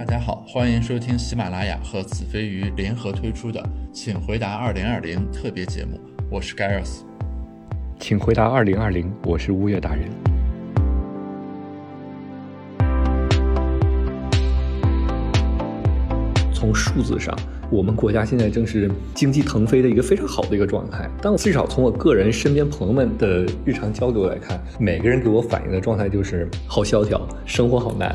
大家好，欢迎收听喜马拉雅和子非鱼联合推出的《请回答二零二零》特别节目，我是 Gareth。请回答二零二零，我是乌月大人。从数字上，我们国家现在正是经济腾飞的一个非常好的一个状态。但至少从我个人身边朋友们的日常交流来看，每个人给我反映的状态就是好萧条，生活好难。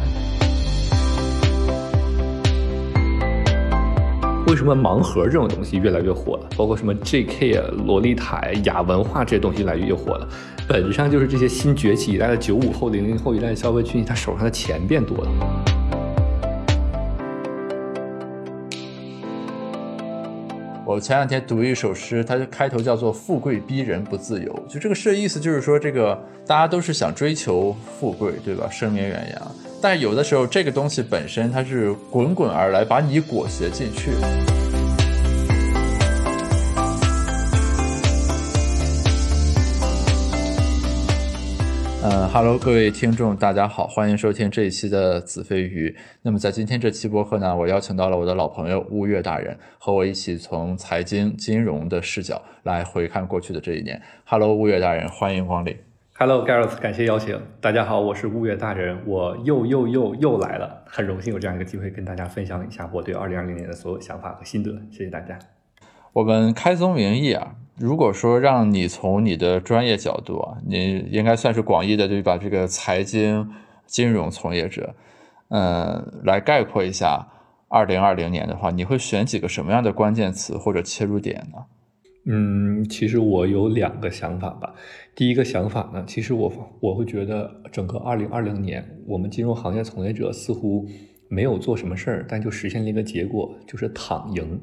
为什么盲盒这种东西越来越火了？包括什么 JK 啊、洛丽塔、亚文化这些东西越来越火了，本质上就是这些新崛起一代的九五后、零零后一代消费群体，他手上的钱变多了。我前两天读一首诗，它的开头叫做“富贵逼人不自由”，就这个诗的意思就是说，这个大家都是想追求富贵，对吧？声名远扬，但有的时候这个东西本身它是滚滚而来，把你裹挟进去。呃哈喽，各位听众，大家好，欢迎收听这一期的子非鱼。那么在今天这期播客呢，我邀请到了我的老朋友乌月大人，和我一起从财经金融的视角来回看过去的这一年。哈喽，乌月大人，欢迎光临。Hello，Gareth，感谢邀请。大家好，我是物月大人，我又又又又来了，很荣幸有这样一个机会跟大家分享一下我对二零二零年的所有想法和心得。谢谢大家。我们开宗明义啊。如果说让你从你的专业角度啊，你应该算是广义的对吧？这个财经金融从业者，嗯，来概括一下二零二零年的话，你会选几个什么样的关键词或者切入点呢？嗯，其实我有两个想法吧。第一个想法呢，其实我我会觉得整个二零二零年，我们金融行业从业者似乎没有做什么事儿，但就实现了一个结果，就是躺赢。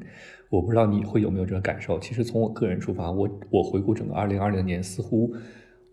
我不知道你会有没有这个感受。其实从我个人出发，我我回顾整个二零二零年，似乎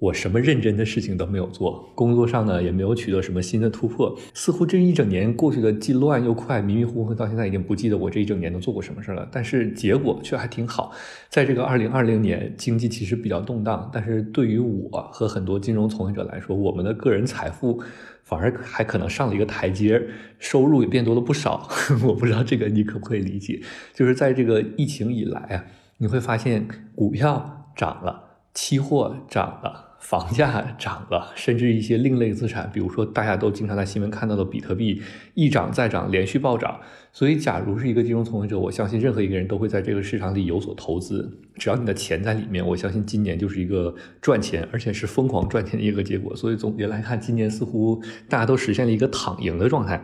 我什么认真的事情都没有做，工作上呢也没有取得什么新的突破。似乎这一整年过去的既乱又快，迷迷糊糊，到现在已经不记得我这一整年都做过什么事了。但是结果却还挺好。在这个二零二零年，经济其实比较动荡，但是对于我和很多金融从业者来说，我们的个人财富。反而还可能上了一个台阶，收入也变多了不少。我不知道这个你可不可以理解？就是在这个疫情以来啊，你会发现股票涨了，期货涨了。房价涨了，甚至一些另类资产，比如说大家都经常在新闻看到的比特币，一涨再涨，连续暴涨。所以，假如是一个金融从业者，我相信任何一个人都会在这个市场里有所投资。只要你的钱在里面，我相信今年就是一个赚钱，而且是疯狂赚钱的一个结果。所以总结来看，今年似乎大家都实现了一个躺赢的状态。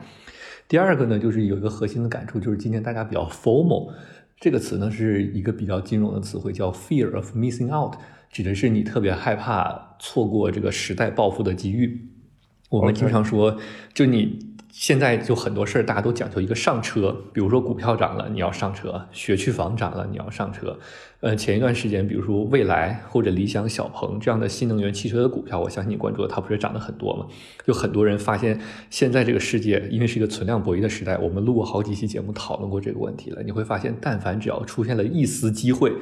第二个呢，就是有一个核心的感触，就是今年大家比较 formal 这个词呢，是一个比较金融的词汇，叫 fear of missing out。指的是你特别害怕错过这个时代暴富的机遇。我们经常说，就你现在就很多事儿，大家都讲究一个上车。比如说股票涨了，你要上车；学区房涨了，你要上车。呃，前一段时间，比如说蔚来或者理想、小鹏这样的新能源汽车的股票，我相信你关注的，它不是涨得很多吗？就很多人发现，现在这个世界因为是一个存量博弈的时代，我们录过好几期节目讨论过这个问题了。你会发现，但凡只要出现了一丝机会。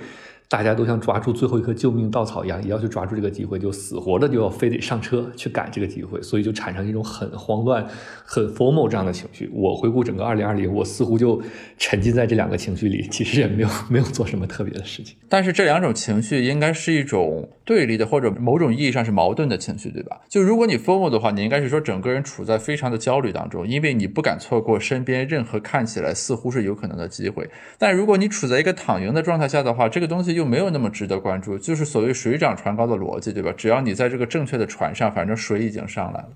大家都像抓住最后一颗救命稻草一样，也要去抓住这个机会，就死活的就要非得上车去赶这个机会，所以就产生一种很慌乱、很 formal 这样的情绪。我回顾整个二零二零，我似乎就沉浸在这两个情绪里，其实也没有没有做什么特别的事情。但是这两种情绪应该是一种对立的，或者某种意义上是矛盾的情绪，对吧？就如果你 formal 的话，你应该是说整个人处在非常的焦虑当中，因为你不敢错过身边任何看起来似乎是有可能的机会。但如果你处在一个躺赢的状态下的话，这个东西又没有那么值得关注，就是所谓水涨船高的逻辑，对吧？只要你在这个正确的船上，反正水已经上来了。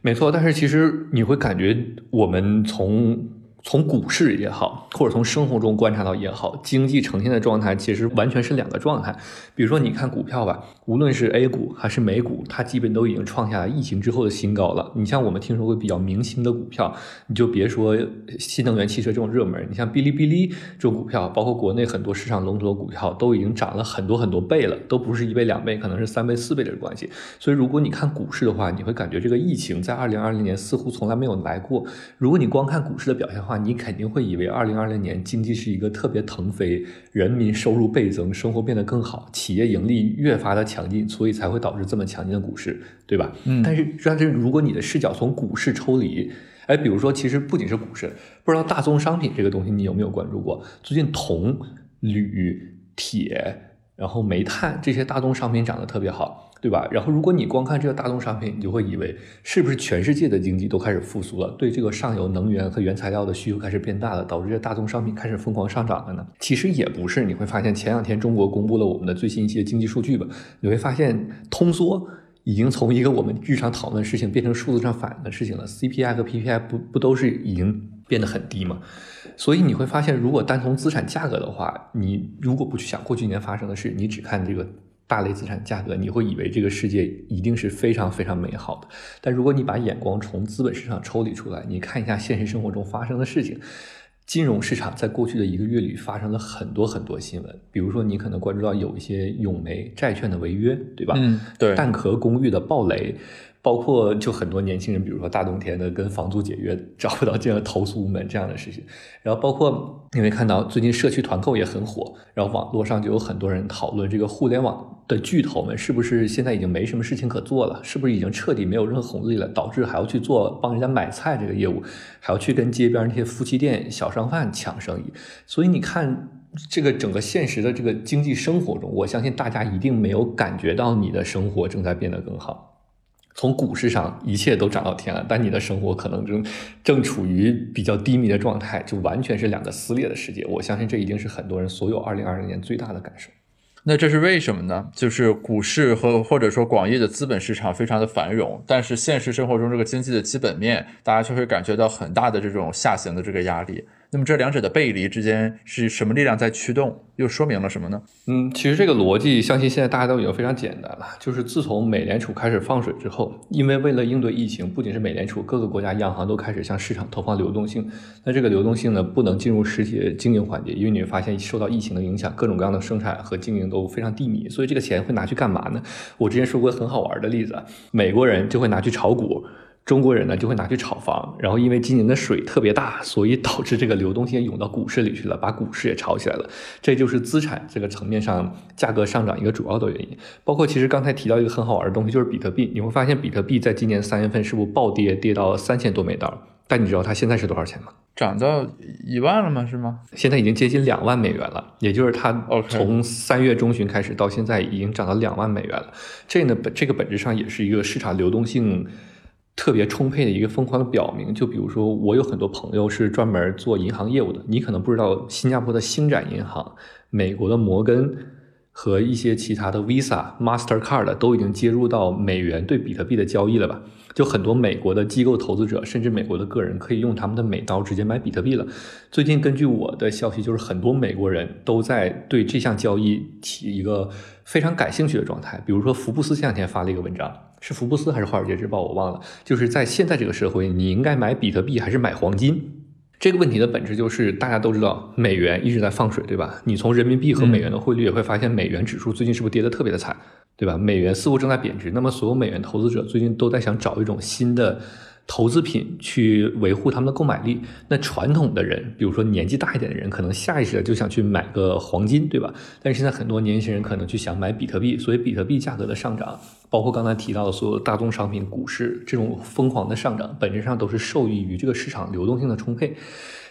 没错，但是其实你会感觉我们从。从股市也好，或者从生活中观察到也好，经济呈现的状态其实完全是两个状态。比如说，你看股票吧，无论是 A 股还是美股，它基本都已经创下了疫情之后的新高了。你像我们听说过比较明星的股票，你就别说新能源汽车这种热门，你像哔哩哔哩这种股票，包括国内很多市场龙头的股票，都已经涨了很多很多倍了，都不是一倍两倍，可能是三倍四倍的关系。所以，如果你看股市的话，你会感觉这个疫情在二零二零年似乎从来没有来过。如果你光看股市的表现的话，话，你肯定会以为二零二零年经济是一个特别腾飞，人民收入倍增，生活变得更好，企业盈利越发的强劲，所以才会导致这么强劲的股市，对吧？嗯。但是，但是如果你的视角从股市抽离，哎，比如说，其实不仅是股市，不知道大宗商品这个东西你有没有关注过？最近铜、铝、铁。然后煤炭这些大宗商品涨得特别好，对吧？然后如果你光看这个大宗商品，你就会以为是不是全世界的经济都开始复苏了，对这个上游能源和原材料的需求开始变大了，导致这大宗商品开始疯狂上涨了呢？其实也不是，你会发现前两天中国公布了我们的最新一些经济数据吧？你会发现通缩已经从一个我们日常讨论的事情变成数字上反映的事情了，CPI 和 PPI 不不都是已经变得很低吗？所以你会发现，如果单从资产价格的话，你如果不去想过去一年发生的事，你只看这个大类资产价格，你会以为这个世界一定是非常非常美好的。但如果你把眼光从资本市场抽离出来，你看一下现实生活中发生的事情，金融市场在过去的一个月里发生了很多很多新闻。比如说，你可能关注到有一些永煤债券的违约，对吧？嗯，对。蛋壳公寓的暴雷。包括就很多年轻人，比如说大冬天的跟房租解约找不到这样投诉无门这样的事情，然后包括你会看到最近社区团购也很火，然后网络上就有很多人讨论这个互联网的巨头们是不是现在已经没什么事情可做了，是不是已经彻底没有任何红利了，导致还要去做帮人家买菜这个业务，还要去跟街边那些夫妻店、小商贩抢生意。所以你看这个整个现实的这个经济生活中，我相信大家一定没有感觉到你的生活正在变得更好。从股市上一切都涨到天了，但你的生活可能正正处于比较低迷的状态，就完全是两个撕裂的世界。我相信这一定是很多人所有二零二零年最大的感受。那这是为什么呢？就是股市和或者说广义的资本市场非常的繁荣，但是现实生活中这个经济的基本面，大家就会感觉到很大的这种下行的这个压力。那么这两者的背离之间是什么力量在驱动？又说明了什么呢？嗯，其实这个逻辑，相信现在大家都已经非常简单了。就是自从美联储开始放水之后，因为为了应对疫情，不仅是美联储，各个国家央行都开始向市场投放流动性。那这个流动性呢，不能进入实体经营环节，因为你会发现受到疫情的影响，各种各样的生产和经营都非常低迷。所以这个钱会拿去干嘛呢？我之前说过很好玩的例子，美国人就会拿去炒股。中国人呢就会拿去炒房，然后因为今年的水特别大，所以导致这个流动性涌到股市里去了，把股市也炒起来了。这就是资产这个层面上价格上涨一个主要的原因。包括其实刚才提到一个很好玩的东西，就是比特币。你会发现比特币在今年三月份是不是暴跌，跌到三千多美刀？但你知道它现在是多少钱吗？涨到一万了吗？是吗？现在已经接近两万美元了。也就是它从三月中旬开始到现在已经涨到两万美元了。这呢本这个本质上也是一个市场流动性。特别充沛的一个疯狂的表明，就比如说，我有很多朋友是专门做银行业务的，你可能不知道，新加坡的星展银行、美国的摩根和一些其他的 Visa、Mastercard 都已经接入到美元对比特币的交易了吧？就很多美国的机构投资者，甚至美国的个人，可以用他们的美刀直接买比特币了。最近根据我的消息，就是很多美国人都在对这项交易起一个非常感兴趣的状态。比如说，福布斯前两天发了一个文章。是福布斯还是华尔街日报？我忘了。就是在现在这个社会，你应该买比特币还是买黄金？这个问题的本质就是大家都知道，美元一直在放水，对吧？你从人民币和美元的汇率也会发现，美元指数最近是不是跌得特别的惨，对吧？美元似乎正在贬值。那么，所有美元投资者最近都在想找一种新的。投资品去维护他们的购买力。那传统的人，比如说年纪大一点的人，可能下意识的就想去买个黄金，对吧？但是现在很多年轻人可能去想买比特币，所以比特币价格的上涨，包括刚才提到的所有大宗商品、股市这种疯狂的上涨，本质上都是受益于这个市场流动性的充沛。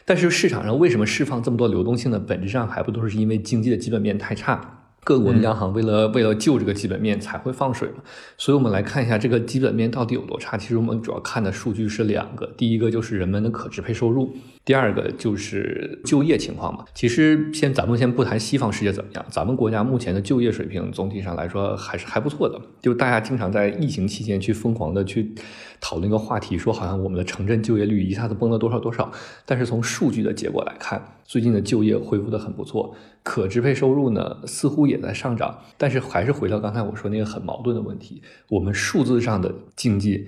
但是市场上为什么释放这么多流动性呢？本质上还不都是因为经济的基本面太差？各国的央行为了为了救这个基本面才会放水嘛，所以我们来看一下这个基本面到底有多差。其实我们主要看的数据是两个，第一个就是人们的可支配收入，第二个就是就业情况嘛。其实先咱们先不谈西方世界怎么样，咱们国家目前的就业水平总体上来说还是还不错的。就大家经常在疫情期间去疯狂的去讨论一个话题，说好像我们的城镇就业率一下子崩了多少多少，但是从数据的结果来看，最近的就业恢复的很不错。可支配收入呢，似乎也在上涨，但是还是回到刚才我说那个很矛盾的问题：我们数字上的经济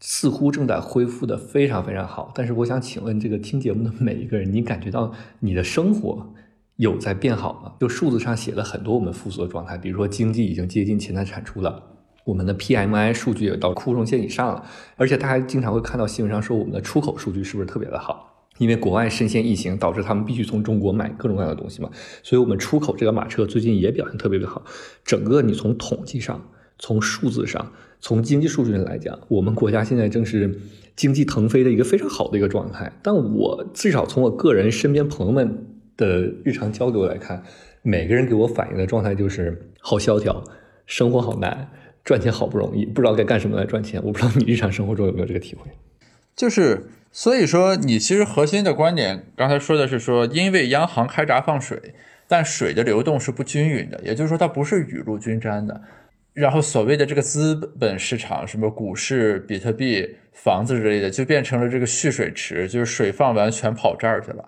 似乎正在恢复的非常非常好，但是我想请问这个听节目的每一个人，你感觉到你的生活有在变好吗？就数字上写了很多我们复苏的状态，比如说经济已经接近潜在产出了，我们的 PMI 数据也到枯荣线以上了，而且大家经常会看到新闻上说我们的出口数据是不是特别的好？因为国外深陷疫情，导致他们必须从中国买各种各样的东西嘛，所以我们出口这个马车最近也表现特别的好。整个你从统计上、从数字上、从经济数据上来讲，我们国家现在正是经济腾飞的一个非常好的一个状态。但我至少从我个人身边朋友们的日常交流来看，每个人给我反映的状态就是好萧条，生活好难，赚钱好不容易，不知道该干什么来赚钱。我不知道你日常生活中有没有这个体会？就是。所以说，你其实核心的观点刚才说的是说，因为央行开闸放水，但水的流动是不均匀的，也就是说它不是雨露均沾的。然后所谓的这个资本市场，什么股市、比特币、房子之类的，就变成了这个蓄水池，就是水放完全跑这儿去了。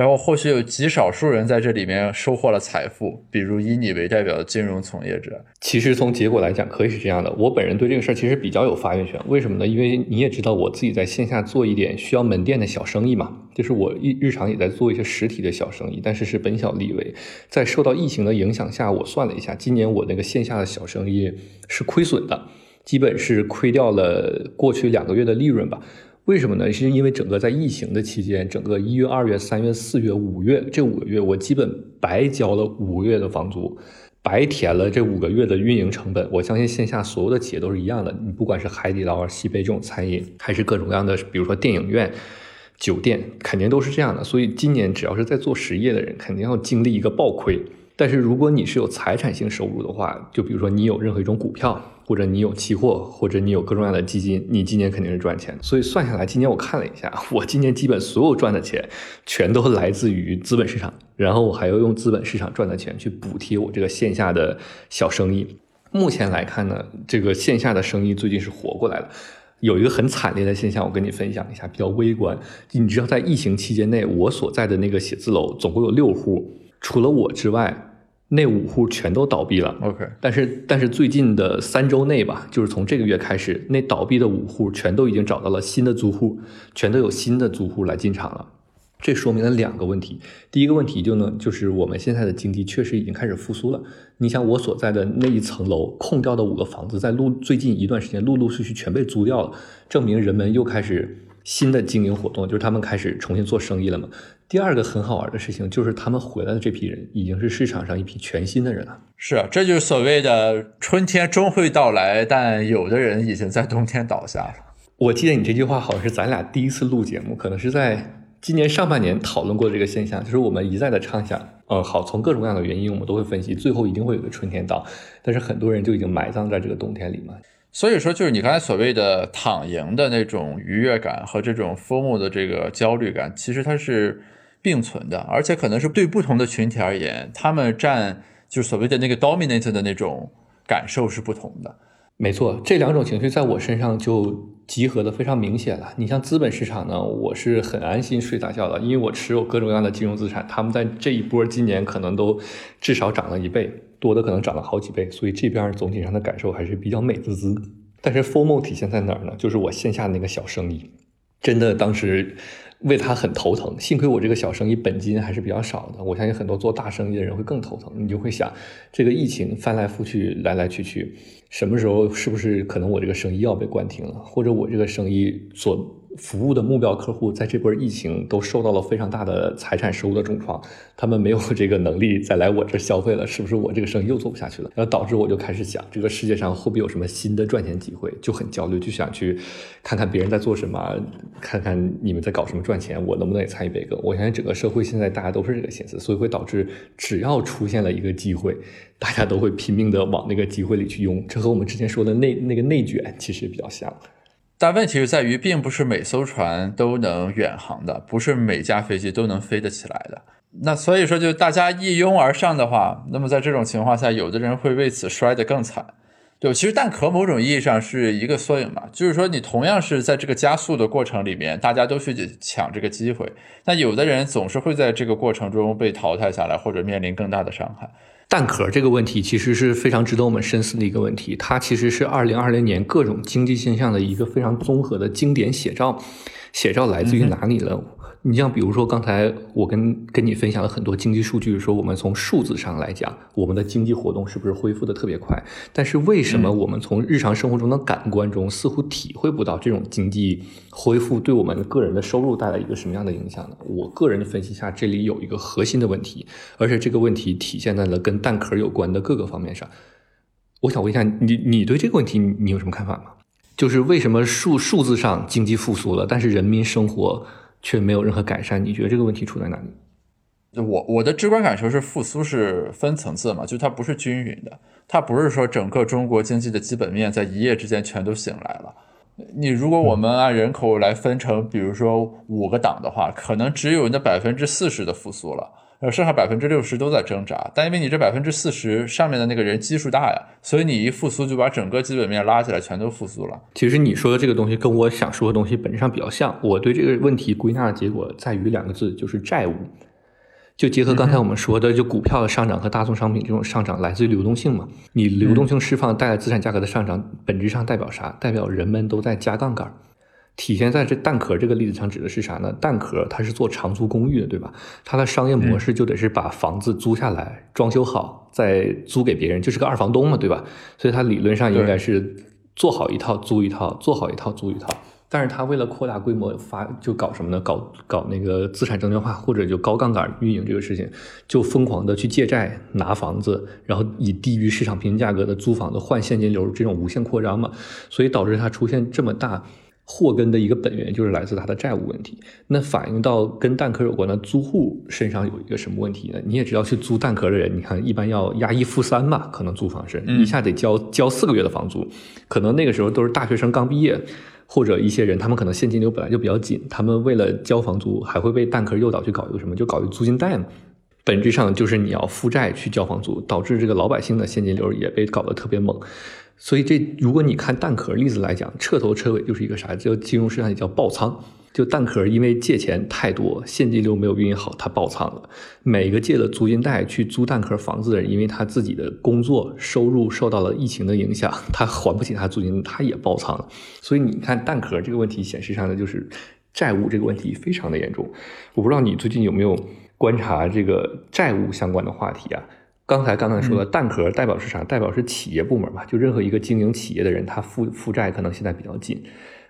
然后或许有极少数人在这里面收获了财富，比如以你为代表的金融从业者。其实从结果来讲，可以是这样的。我本人对这个事儿其实比较有发言权。为什么呢？因为你也知道，我自己在线下做一点需要门店的小生意嘛，就是我日日常也在做一些实体的小生意，但是是本小利微。在受到疫情的影响下，我算了一下，今年我那个线下的小生意是亏损的，基本是亏掉了过去两个月的利润吧。为什么呢？是因为整个在疫情的期间，整个一月、二月、三月、四月、五月这五个月，我基本白交了五个月的房租，白填了这五个月的运营成本。我相信线下所有的企业都是一样的，你不管是海底捞、西贝这种餐饮，还是各种各样的，比如说电影院、酒店，肯定都是这样的。所以今年只要是在做实业的人，肯定要经历一个暴亏。但是如果你是有财产性收入的话，就比如说你有任何一种股票，或者你有期货，或者你有各种各样的基金，你今年肯定是赚钱。所以算下来，今年我看了一下，我今年基本所有赚的钱，全都来自于资本市场，然后我还要用资本市场赚的钱去补贴我这个线下的小生意。目前来看呢，这个线下的生意最近是活过来了。有一个很惨烈的现象，我跟你分享一下，比较微观。你知道，在疫情期间内，我所在的那个写字楼总共有六户，除了我之外。那五户全都倒闭了。OK，但是但是最近的三周内吧，就是从这个月开始，那倒闭的五户全都已经找到了新的租户，全都有新的租户来进场了。这说明了两个问题。第一个问题就呢，就是我们现在的经济确实已经开始复苏了。你想我所在的那一层楼空掉的五个房子，在陆最近一段时间陆陆续续全被租掉了，证明人们又开始新的经营活动，就是他们开始重新做生意了嘛。第二个很好玩的事情就是，他们回来的这批人已经是市场上一批全新的人了。是啊，这就是所谓的春天终会到来，但有的人已经在冬天倒下了。我记得你这句话好像是咱俩第一次录节目，可能是在今年上半年讨论过这个现象，就是我们一再的畅想，嗯，好，从各种各样的原因，我们都会分析，最后一定会有个春天到，但是很多人就已经埋葬在这个冬天里嘛。所以说，就是你刚才所谓的躺赢的那种愉悦感和这种 formal 的这个焦虑感，其实它是。并存的，而且可能是对不同的群体而言，他们占就是所谓的那个 dominate 的那种感受是不同的。没错，这两种情绪在我身上就集合的非常明显了。你像资本市场呢，我是很安心睡大觉的，因为我持有各种各样的金融资产，他们在这一波今年可能都至少涨了一倍，多的可能涨了好几倍，所以这边总体上的感受还是比较美滋滋。但是 formal 体现在哪儿呢？就是我线下的那个小生意，真的当时。为他很头疼，幸亏我这个小生意本金还是比较少的。我相信很多做大生意的人会更头疼。你就会想，这个疫情翻来覆去，来来去去，什么时候是不是可能我这个生意要被关停了，或者我这个生意所。服务的目标客户在这波疫情都受到了非常大的财产收入的重创，他们没有这个能力再来我这消费了，是不是我这个生意又做不下去了？然后导致我就开始想，这个世界上会不会有什么新的赚钱机会？就很焦虑，就想去看看别人在做什么，看看你们在搞什么赚钱，我能不能也参与一个？我相信整个社会现在大家都是这个心思，所以会导致只要出现了一个机会，大家都会拼命的往那个机会里去拥。这和我们之前说的内那个内卷其实比较像。但问题是在于，并不是每艘船都能远航的，不是每架飞机都能飞得起来的。那所以说，就大家一拥而上的话，那么在这种情况下，有的人会为此摔得更惨，对其实蛋壳某种意义上是一个缩影嘛，就是说你同样是在这个加速的过程里面，大家都去抢这个机会，但有的人总是会在这个过程中被淘汰下来，或者面临更大的伤害。蛋壳这个问题其实是非常值得我们深思的一个问题，它其实是二零二零年各种经济现象的一个非常综合的经典写照。写照来自于哪里呢？你像比如说刚才我跟跟你分享了很多经济数据，说我们从数字上来讲，我们的经济活动是不是恢复的特别快？但是为什么我们从日常生活中的感官中似乎体会不到这种经济恢复对我们个人的收入带来一个什么样的影响呢？我个人的分析下，这里有一个核心的问题，而且这个问题体现在了跟蛋壳有关的各个方面上。我想问一下你，你对这个问题你有什么看法吗？就是为什么数数字上经济复苏了，但是人民生活？却没有任何改善，你觉得这个问题出在哪里？我我的直观感受是，复苏是分层次嘛，就它不是均匀的，它不是说整个中国经济的基本面在一夜之间全都醒来了。你如果我们按人口来分成，比如说五个档的话，可能只有那百分之四十的复苏了。呃，剩下百分之六十都在挣扎，但因为你这百分之四十上面的那个人基数大呀，所以你一复苏就把整个基本面拉起来，全都复苏了。其实你说的这个东西跟我想说的东西本质上比较像。我对这个问题归纳的结果在于两个字，就是债务。就结合刚才我们说的，就股票的上涨和大宗商品这种上涨来自于流动性嘛。你流动性释放带来资产价格的上涨，本质上代表啥？代表人们都在加杠杆。体现在这蛋壳这个例子上，指的是啥呢？蛋壳它是做长租公寓的，对吧？它的商业模式就得是把房子租下来，装修好，再租给别人，就是个二房东嘛，对吧？所以它理论上应该是做好一套租一套，做好一套租一套。但是它为了扩大规模发，就搞什么呢？搞搞那个资产证券化，或者就高杠杆运营这个事情，就疯狂的去借债拿房子，然后以低于市场平均价格的租房子换现金流，这种无限扩张嘛，所以导致它出现这么大。祸根的一个本源就是来自他的债务问题。那反映到跟蛋壳有关的租户身上有一个什么问题呢？你也知道，去租蛋壳的人，你看一般要押一付三嘛，可能租房是一下得交交四个月的房租。可能那个时候都是大学生刚毕业，或者一些人，他们可能现金流本来就比较紧，他们为了交房租，还会被蛋壳诱导去搞一个什么，就搞一个租金贷嘛。本质上就是你要负债去交房租，导致这个老百姓的现金流也被搞得特别猛。所以这，如果你看蛋壳例子来讲，彻头彻尾就是一个啥？叫金融市场也叫爆仓。就蛋壳因为借钱太多，现金流没有运营好，他爆仓了。每个借了租金贷去租蛋壳房子的人，因为他自己的工作收入受到了疫情的影响，他还不起他租金，他也爆仓了。所以你看蛋壳这个问题显示上的就是债务这个问题非常的严重。我不知道你最近有没有观察这个债务相关的话题啊？刚才刚才说的蛋壳代表是啥？代表是企业部门吧？就任何一个经营企业的人，他负负债可能现在比较紧。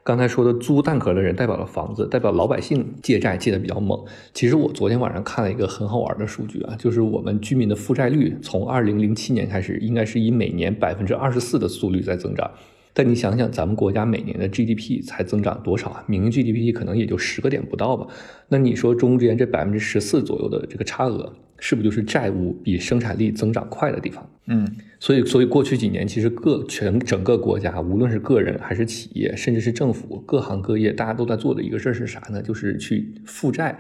刚才说的租蛋壳的人代表了房子，代表老百姓借债借的比较猛。其实我昨天晚上看了一个很好玩的数据啊，就是我们居民的负债率从二零零七年开始，应该是以每年百分之二十四的速率在增长。但你想想，咱们国家每年的 GDP 才增长多少啊？民营 GDP 可能也就十个点不到吧。那你说中间这百分之十四左右的这个差额？是不是就是债务比生产力增长快的地方？嗯，所以，所以过去几年，其实各全整个国家，无论是个人还是企业，甚至是政府，各行各业，大家都在做的一个事儿是啥呢？就是去负债、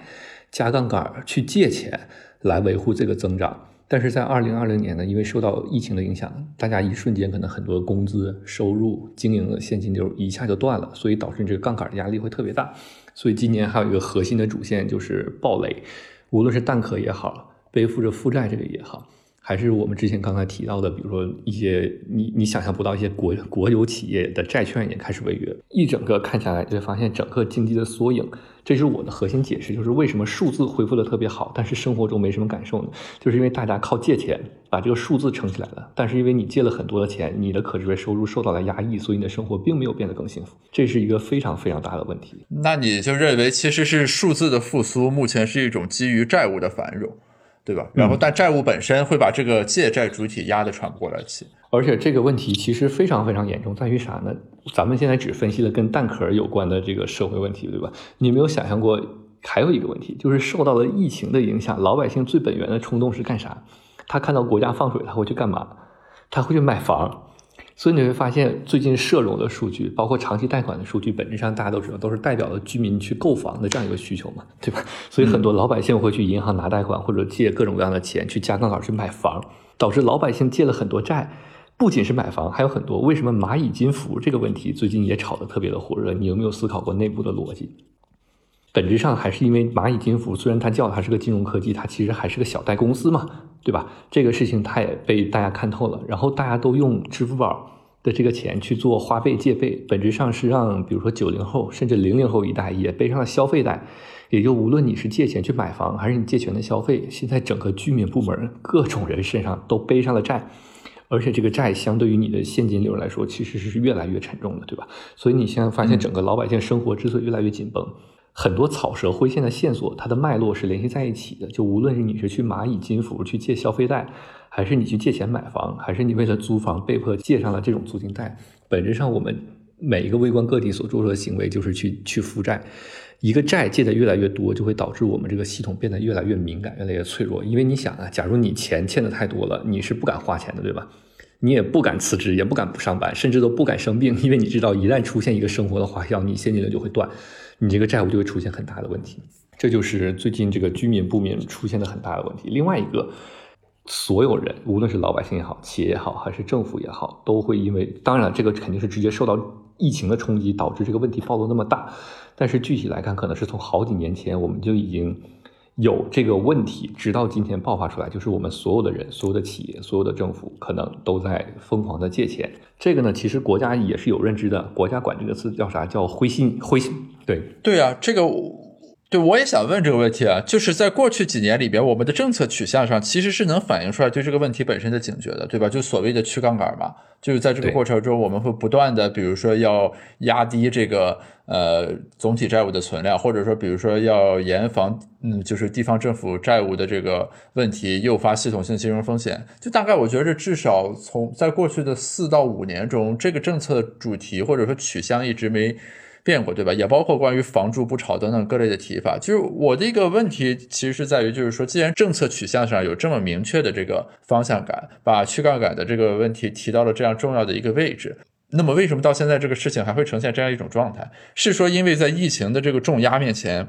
加杠杆、去借钱来维护这个增长。但是在二零二零年呢，因为受到疫情的影响，大家一瞬间可能很多工资、收入、经营的现金流一下就断了，所以导致这个杠杆的压力会特别大。所以今年还有一个核心的主线就是暴雷，无论是蛋壳也好。背负着负债这个也好，还是我们之前刚才提到的，比如说一些你你想象不到一些国国有企业的债券也开始违约，一整个看下来就发现整个经济的缩影。这是我的核心解释，就是为什么数字恢复的特别好，但是生活中没什么感受呢？就是因为大家靠借钱把这个数字撑起来了，但是因为你借了很多的钱，你的可支配收入受到了压抑，所以你的生活并没有变得更幸福。这是一个非常非常大的问题。那你就认为其实是数字的复苏，目前是一种基于债务的繁荣。对吧？然后，但债务本身会把这个借债主体压得喘不过来气。而且这个问题其实非常非常严重，在于啥呢？咱们现在只分析了跟蛋壳有关的这个社会问题，对吧？你有没有想象过还有一个问题，就是受到了疫情的影响，老百姓最本源的冲动是干啥？他看到国家放水，他会去干嘛？他会去买房。所以你会发现，最近社融的数据，包括长期贷款的数据，本质上大家都知道，都是代表了居民去购房的这样一个需求嘛，对吧？所以很多老百姓会去银行拿贷款，或者借各种各样的钱去加杠杆去买房，导致老百姓借了很多债。不仅是买房，还有很多。为什么蚂蚁金服这个问题最近也炒得特别的火热？你有没有思考过内部的逻辑？本质上还是因为蚂蚁金服，虽然它叫它是个金融科技，它其实还是个小贷公司嘛，对吧？这个事情它也被大家看透了，然后大家都用支付宝。的这个钱去做花呗借呗，本质上是让比如说九零后甚至零零后一代也背上了消费贷，也就无论你是借钱去买房，还是你借钱的消费，现在整个居民部门各种人身上都背上了债，而且这个债相对于你的现金流来说，其实是越来越沉重的，对吧？所以你现在发现整个老百姓生活之所以越来越紧绷，很多草蛇灰线的线索，它的脉络是联系在一起的。就无论是你是去蚂蚁金服去借消费贷。还是你去借钱买房，还是你为了租房被迫借上了这种租金贷？本质上，我们每一个微观个体所做出的行为就是去去负债。一个债借的越来越多，就会导致我们这个系统变得越来越敏感、越来越脆弱。因为你想啊，假如你钱欠的太多了，你是不敢花钱的，对吧？你也不敢辞职，也不敢不上班，甚至都不敢生病，因为你知道一旦出现一个生活的花销，你现金流就会断，你这个债务就会出现很大的问题。这就是最近这个居民不免出现的很大的问题。另外一个。所有人，无论是老百姓也好，企业也好，还是政府也好，都会因为，当然这个肯定是直接受到疫情的冲击，导致这个问题暴露那么大。但是具体来看，可能是从好几年前我们就已经有这个问题，直到今天爆发出来，就是我们所有的人、所有的企业、所有的政府，可能都在疯狂的借钱。这个呢，其实国家也是有认知的，国家管这个词叫啥？叫灰心灰心。对对啊，这个。对，我也想问这个问题啊，就是在过去几年里边，我们的政策取向上其实是能反映出来对这个问题本身的警觉的，对吧？就所谓的去杠杆嘛，就是在这个过程中，我们会不断的，比如说要压低这个呃总体债务的存量，或者说比如说要严防嗯就是地方政府债务的这个问题诱发系统性金融风险。就大概我觉得至少从在过去的四到五年中，这个政策的主题或者说取向一直没。变过对吧？也包括关于房住不炒等等各类的提法。就是我的一个问题，其实是在于，就是说，既然政策取向上有这么明确的这个方向感，把去杠杆的这个问题提到了这样重要的一个位置，那么为什么到现在这个事情还会呈现这样一种状态？是说因为在疫情的这个重压面前？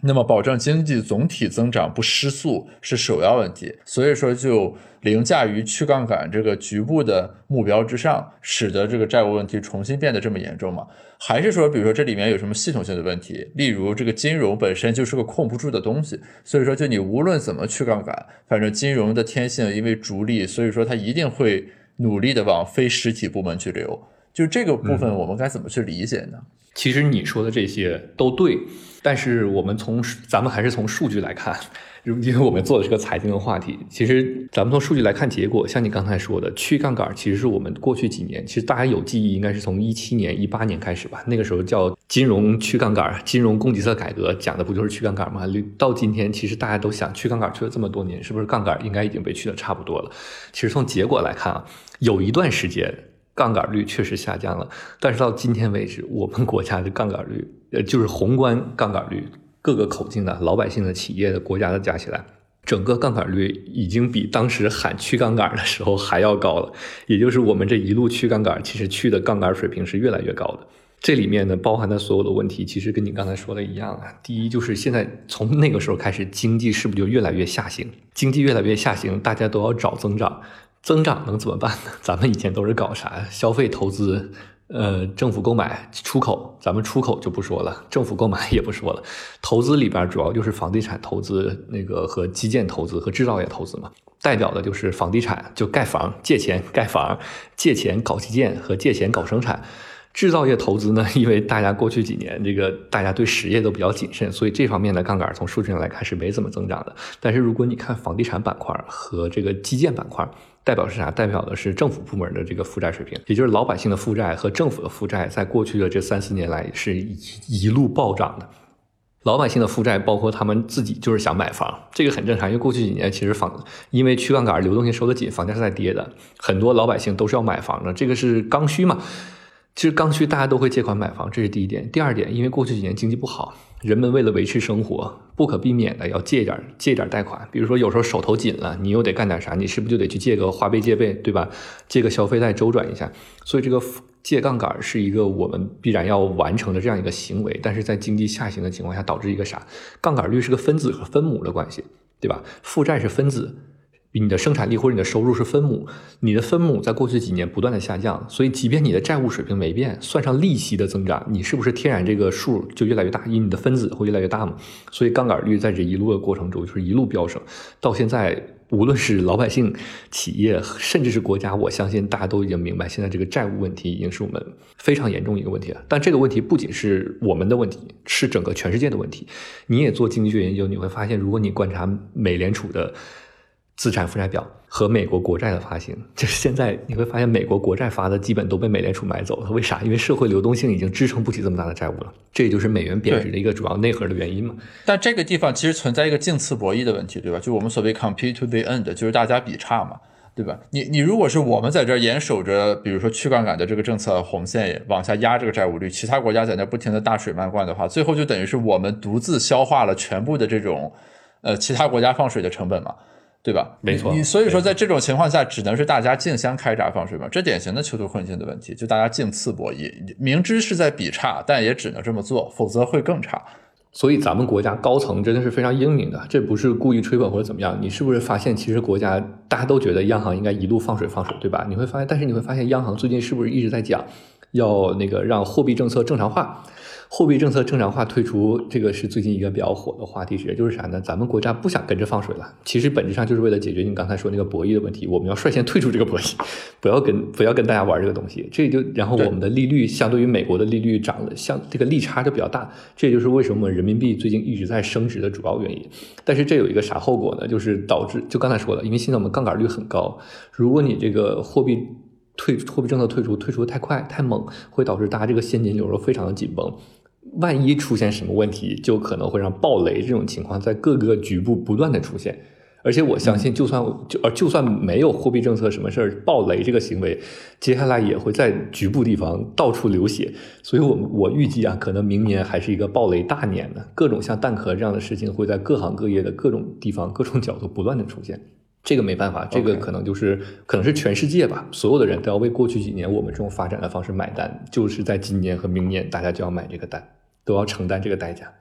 那么，保证经济总体增长不失速是首要问题，所以说就凌驾于去杠杆这个局部的目标之上，使得这个债务问题重新变得这么严重吗？还是说，比如说这里面有什么系统性的问题？例如，这个金融本身就是个控不住的东西，所以说就你无论怎么去杠杆，反正金融的天性因为逐利，所以说它一定会努力的往非实体部门去流。就这个部分，我们该怎么去理解呢？其实你说的这些都对。但是我们从咱们还是从数据来看，因为我们做的是个财经的话题。其实咱们从数据来看结果，像你刚才说的，去杠杆其实是我们过去几年，其实大家有记忆，应该是从一七年、一八年开始吧。那个时候叫金融去杠杆、金融供给侧改革，讲的不就是去杠杆吗？到今天，其实大家都想去杠杆去了这么多年，是不是杠杆应该已经被去的差不多了？其实从结果来看啊，有一段时间。杠杆率确实下降了，但是到今天为止，我们国家的杠杆率，呃，就是宏观杠杆率，各个口径的老百姓的、企业的、国家的加起来，整个杠杆率已经比当时喊去杠杆的时候还要高了。也就是我们这一路去杠杆，其实去的杠杆水平是越来越高的。这里面呢，包含的所有的问题，其实跟你刚才说的一样啊。第一，就是现在从那个时候开始，经济是不是就越来越下行？经济越来越下行，大家都要找增长。增长能怎么办呢？咱们以前都是搞啥？消费、投资，呃，政府购买、出口。咱们出口就不说了，政府购买也不说了。投资里边主要就是房地产投资，那个和基建投资和制造业投资嘛。代表的就是房地产，就盖房、借钱盖房、借钱搞基建和借钱搞生产。制造业投资呢，因为大家过去几年这个大家对实业都比较谨慎，所以这方面的杠杆从数据上来看是没怎么增长的。但是如果你看房地产板块和这个基建板块，代表是啥？代表的是政府部门的这个负债水平，也就是老百姓的负债和政府的负债，在过去的这三四年来是一一路暴涨的。老百姓的负债包括他们自己就是想买房，这个很正常，因为过去几年其实房因为去杠杆、流动性收得紧，房价是在跌的，很多老百姓都是要买房的，这个是刚需嘛。其实刚需大家都会借款买房，这是第一点。第二点，因为过去几年经济不好，人们为了维持生活，不可避免的要借点借点贷款。比如说有时候手头紧了，你又得干点啥，你是不是就得去借个花呗借呗，对吧？借个消费贷周转一下。所以这个借杠杆是一个我们必然要完成的这样一个行为。但是在经济下行的情况下，导致一个啥？杠杆率是个分子和分母的关系，对吧？负债是分子。你的生产力或者你的收入是分母，你的分母在过去几年不断的下降，所以即便你的债务水平没变，算上利息的增长，你是不是天然这个数就越来越大？因为你的分子会越来越大嘛，所以杠杆率在这一路的过程中就是一路飙升，到现在无论是老百姓、企业，甚至是国家，我相信大家都已经明白，现在这个债务问题已经是我们非常严重一个问题了。但这个问题不仅是我们的问题，是整个全世界的问题。你也做经济学研究，你会发现，如果你观察美联储的。资产负债表和美国国债的发行，就是现在你会发现，美国国债发的基本都被美联储买走了。为啥？因为社会流动性已经支撑不起这么大的债务了。这也就是美元贬值的一个主要内核的原因嘛。但这个地方其实存在一个竞次博弈的问题，对吧？就我们所谓 compete to the end，就是大家比差嘛，对吧？你你如果是我们在这儿严守着，比如说去杠杆的这个政策红线往下压这个债务率，其他国家在那不停的大水漫灌的话，最后就等于是我们独自消化了全部的这种呃其他国家放水的成本嘛。对吧？没错，你所以说在这种情况下，只能是大家竞相开闸放水嘛，这典型的囚徒困境的问题，就大家竞次博弈，明知是在比差，但也只能这么做，否则会更差。所以咱们国家高层真的是非常英明的，这不是故意吹捧或者怎么样。你是不是发现，其实国家大家都觉得央行应该一路放水放水，对吧？你会发现，但是你会发现，央行最近是不是一直在讲要那个让货币政策正常化？货币政策正常化退出，这个是最近一个比较火的话题，也就是啥呢？咱们国家不想跟着放水了，其实本质上就是为了解决你刚才说那个博弈的问题，我们要率先退出这个博弈，不要跟不要跟大家玩这个东西。这就然后我们的利率相对于美国的利率涨了，像这个利差就比较大，这也就是为什么人民币最近一直在升值的主要原因。但是这有一个啥后果呢？就是导致就刚才说的，因为现在我们杠杆率很高，如果你这个货币退货币政策退出退出的太快太猛，会导致大家这个现金流都非常的紧绷。万一出现什么问题，就可能会让暴雷这种情况在各个局部不断的出现。而且我相信，就算就呃就算没有货币政策什么事儿，暴雷这个行为，接下来也会在局部地方到处流血。所以，我我预计啊，可能明年还是一个暴雷大年呢。各种像蛋壳这样的事情会在各行各业的各种地方、各种角度不断的出现。这个没办法，这个可能就是可能是全世界吧，所有的人都要为过去几年我们这种发展的方式买单。就是在今年和明年，大家就要买这个单。都要承担这个代价，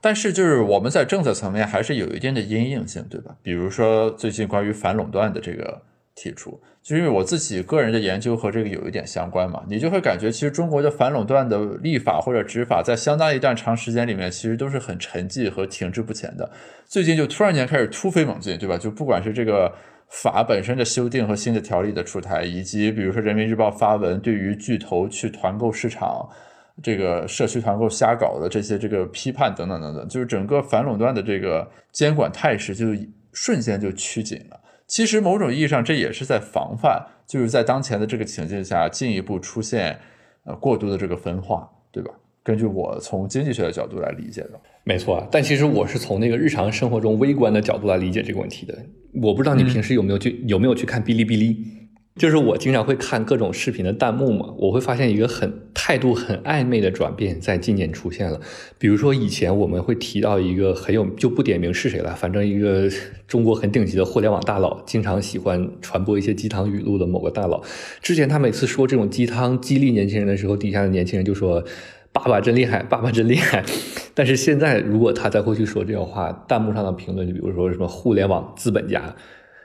但是就是我们在政策层面还是有一定的阴影性，对吧？比如说最近关于反垄断的这个提出，就因为我自己个人的研究和这个有一点相关嘛，你就会感觉其实中国的反垄断的立法或者执法，在相当一段长时间里面，其实都是很沉寂和停滞不前的。最近就突然间开始突飞猛进，对吧？就不管是这个法本身的修订和新的条例的出台，以及比如说人民日报发文对于巨头去团购市场。这个社区团购瞎搞的这些这个批判等等等等，就是整个反垄断的这个监管态势就瞬间就趋紧了。其实某种意义上，这也是在防范，就是在当前的这个情境下进一步出现呃过度的这个分化，对吧？根据我从经济学的角度来理解的，没错。但其实我是从那个日常生活中微观的角度来理解这个问题的。我不知道你平时有没有去有没有去看哔哩哔哩。就是我经常会看各种视频的弹幕嘛，我会发现一个很态度很暧昧的转变在今年出现了。比如说以前我们会提到一个很有就不点名是谁了，反正一个中国很顶级的互联网大佬，经常喜欢传播一些鸡汤语录的某个大佬。之前他每次说这种鸡汤激励年轻人的时候，底下的年轻人就说：“爸爸真厉害，爸爸真厉害。”但是现在如果他再回去说这种话，弹幕上的评论就比如说什么互联网资本家。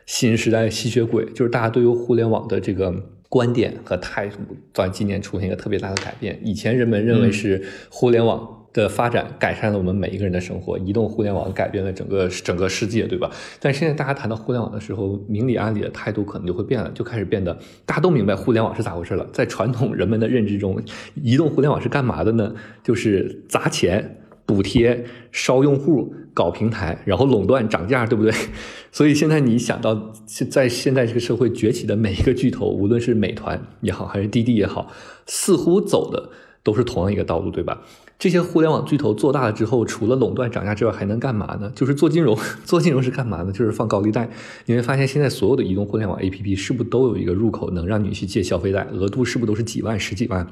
新时代吸血鬼，就是大家对于互联网的这个观点和态度，在今年出现一个特别大的改变。以前人们认为是互联网的发展改善了我们每一个人的生活，移动互联网改变了整个整个世界，对吧？但现在大家谈到互联网的时候，明里暗里的态度可能就会变了，就开始变得大家都明白互联网是咋回事了。在传统人们的认知中，移动互联网是干嘛的呢？就是砸钱。补贴、烧用户、搞平台，然后垄断、涨价，对不对？所以现在你想到，在现在这个社会崛起的每一个巨头，无论是美团也好，还是滴滴也好，似乎走的都是同样一个道路，对吧？这些互联网巨头做大了之后，除了垄断、涨价之外，还能干嘛呢？就是做金融。做金融是干嘛呢？就是放高利贷。你会发现，现在所有的移动互联网 APP 是不是都有一个入口，能让你去借消费贷？额度是不是都是几万、十几万？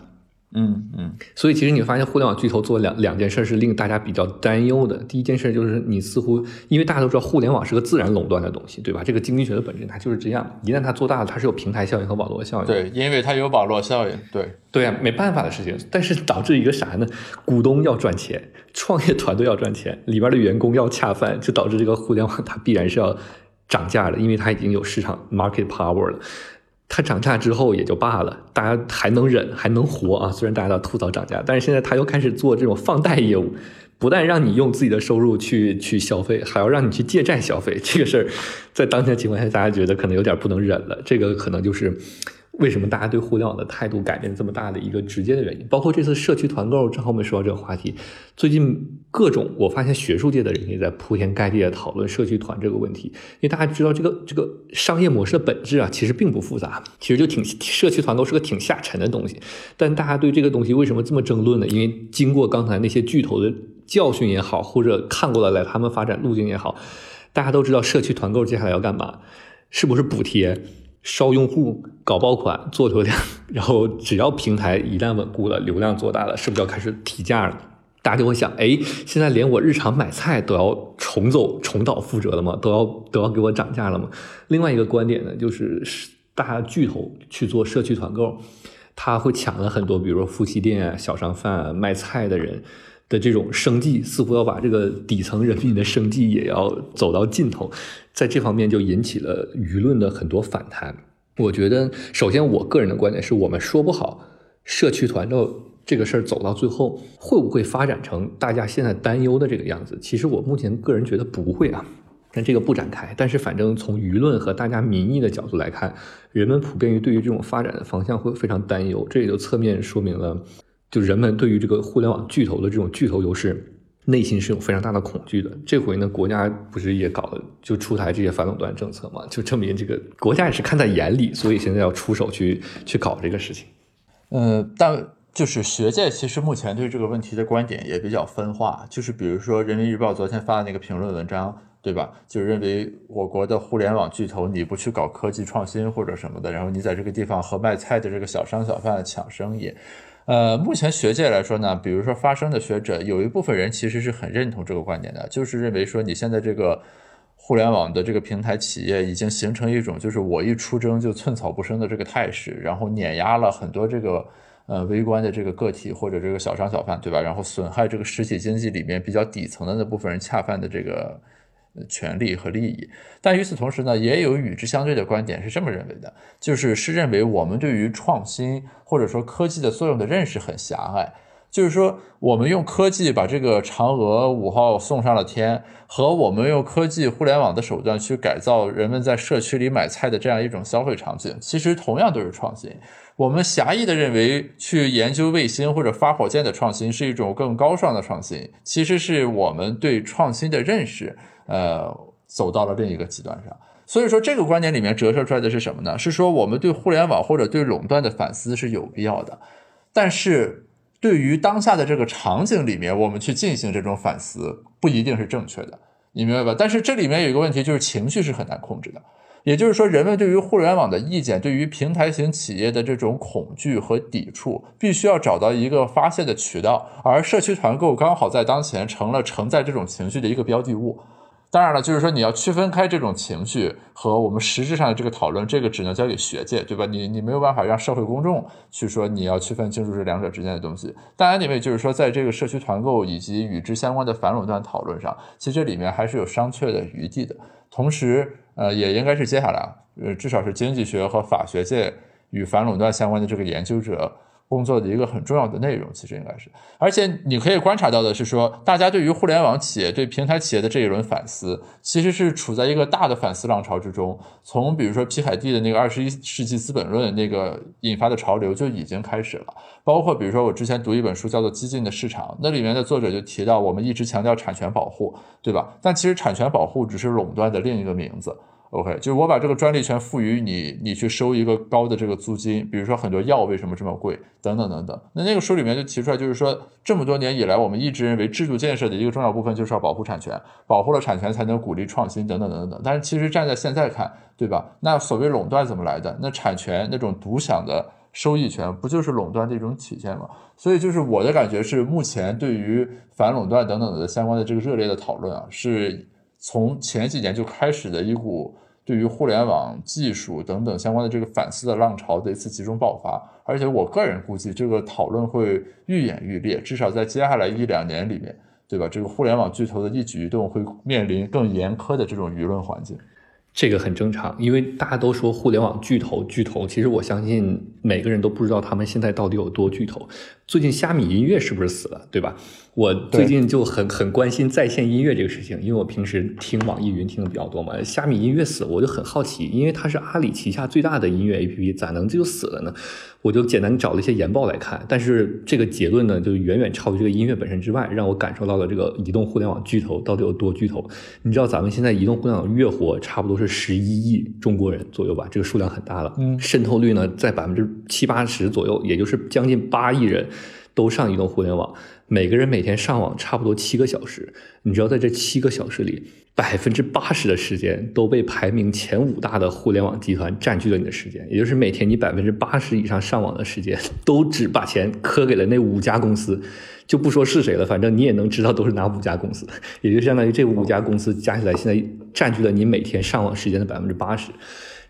嗯嗯，所以其实你发现互联网巨头做两两件事是令大家比较担忧的。第一件事就是你似乎因为大家都知道互联网是个自然垄断的东西，对吧？这个经济学的本质它就是这样。一旦它做大了，它是有平台效应和网络效应。对，因为它有网络效应。对对啊，没办法的事情。但是导致一个啥呢？股东要赚钱，创业团队要赚钱，里边的员工要恰饭，就导致这个互联网它必然是要涨价的，因为它已经有市场 market power 了。它涨价之后也就罢了，大家还能忍，还能活啊。虽然大家都吐槽涨价，但是现在它又开始做这种放贷业务，不但让你用自己的收入去去消费，还要让你去借债消费。这个事儿，在当前情况下，大家觉得可能有点不能忍了。这个可能就是。为什么大家对互联网的态度改变这么大的一个直接的原因？包括这次社区团购，正好我们说到这个话题。最近各种，我发现学术界的人也在铺天盖地的讨论社区团这个问题。因为大家知道，这个这个商业模式的本质啊，其实并不复杂，其实就挺社区团购是个挺下沉的东西。但大家对这个东西为什么这么争论呢？因为经过刚才那些巨头的教训也好，或者看过来他们发展路径也好，大家都知道社区团购接下来要干嘛？是不是补贴？烧用户、搞爆款、做流量，然后只要平台一旦稳固了，流量做大了，是不是要开始提价了？大家就会想，哎，现在连我日常买菜都要重走、重蹈覆辙了吗？都要都要给我涨价了吗？另外一个观点呢，就是大巨头去做社区团购，他会抢了很多，比如说夫妻店、小商贩、卖菜的人。的这种生计似乎要把这个底层人民的生计也要走到尽头，在这方面就引起了舆论的很多反弹。我觉得，首先我个人的观点是我们说不好社区团购这个事儿走到最后会不会发展成大家现在担忧的这个样子。其实我目前个人觉得不会啊，但这个不展开。但是反正从舆论和大家民意的角度来看，人们普遍于对于这种发展的方向会非常担忧。这也就侧面说明了。就人们对于这个互联网巨头的这种巨头优势，内心是有非常大的恐惧的。这回呢，国家不是也搞了，就出台这些反垄断政策嘛？就证明这个国家也是看在眼里，所以现在要出手去去搞这个事情。呃，但就是学界其实目前对这个问题的观点也比较分化。就是比如说，人民日报昨天发的那个评论文章，对吧？就认为我国的互联网巨头你不去搞科技创新或者什么的，然后你在这个地方和卖菜的这个小商小贩抢生意。呃，目前学界来说呢，比如说发声的学者，有一部分人其实是很认同这个观点的，就是认为说你现在这个互联网的这个平台企业已经形成一种就是我一出征就寸草不生的这个态势，然后碾压了很多这个呃微观的这个个体或者这个小商小贩，对吧？然后损害这个实体经济里面比较底层的那部分人恰饭的这个。权利和利益，但与此同时呢，也有与之相对的观点是这么认为的，就是是认为我们对于创新或者说科技的作用的认识很狭隘，就是说我们用科技把这个嫦娥五号送上了天，和我们用科技互联网的手段去改造人们在社区里买菜的这样一种消费场景，其实同样都是创新。我们狭义的认为去研究卫星或者发火箭的创新是一种更高尚的创新，其实是我们对创新的认识。呃，走到了另一个极端上，所以说这个观点里面折射出来的是什么呢？是说我们对互联网或者对垄断的反思是有必要的，但是对于当下的这个场景里面，我们去进行这种反思不一定是正确的，你明白吧？但是这里面有一个问题，就是情绪是很难控制的，也就是说，人们对于互联网的意见，对于平台型企业的这种恐惧和抵触，必须要找到一个发泄的渠道，而社区团购刚好在当前成了承载这种情绪的一个标的物。当然了，就是说你要区分开这种情绪和我们实质上的这个讨论，这个只能交给学界，对吧？你你没有办法让社会公众去说你要区分清楚这两者之间的东西。当然，你们就是说，在这个社区团购以及与之相关的反垄断讨论上，其实这里面还是有商榷的余地的。同时，呃，也应该是接下来，呃，至少是经济学和法学界与反垄断相关的这个研究者。工作的一个很重要的内容，其实应该是，而且你可以观察到的是，说大家对于互联网企业、对平台企业的这一轮反思，其实是处在一个大的反思浪潮之中。从比如说皮海蒂的那个《二十一世纪资本论》那个引发的潮流就已经开始了，包括比如说我之前读一本书叫做《激进的市场》，那里面的作者就提到，我们一直强调产权保护，对吧？但其实产权保护只是垄断的另一个名字。OK，就是我把这个专利权赋予你，你去收一个高的这个租金，比如说很多药为什么这么贵，等等等等。那那个书里面就提出来，就是说这么多年以来，我们一直认为制度建设的一个重要部分就是要保护产权，保护了产权才能鼓励创新，等等等等等。但是其实站在现在看，对吧？那所谓垄断怎么来的？那产权那种独享的收益权，不就是垄断的一种体现吗？所以就是我的感觉是，目前对于反垄断等等的相关的这个热烈的讨论啊，是。从前几年就开始的一股对于互联网技术等等相关的这个反思的浪潮的一次集中爆发，而且我个人估计这个讨论会愈演愈烈，至少在接下来一两年里面，对吧？这个互联网巨头的一举一动会面临更严苛的这种舆论环境。这个很正常，因为大家都说互联网巨头巨头，其实我相信每个人都不知道他们现在到底有多巨头。最近虾米音乐是不是死了，对吧？我最近就很很关心在线音乐这个事情，因为我平时听网易云听的比较多嘛。虾米音乐死，我就很好奇，因为它是阿里旗下最大的音乐 APP，咋能就死了呢？我就简单找了一些研报来看，但是这个结论呢，就远远超于这个音乐本身之外，让我感受到了这个移动互联网巨头到底有多巨头。你知道咱们现在移动互联网月活差不多是十一亿中国人左右吧，这个数量很大了。嗯，渗透率呢在百分之七八十左右，也就是将近八亿人都上移动互联网。每个人每天上网差不多七个小时，你知道在这七个小时里，百分之八十的时间都被排名前五大的互联网集团占据了你的时间，也就是每天你百分之八十以上上网的时间，都只把钱磕给了那五家公司，就不说是谁了，反正你也能知道都是哪五家公司，也就相当于这五家公司加起来现在占据了你每天上网时间的百分之八十，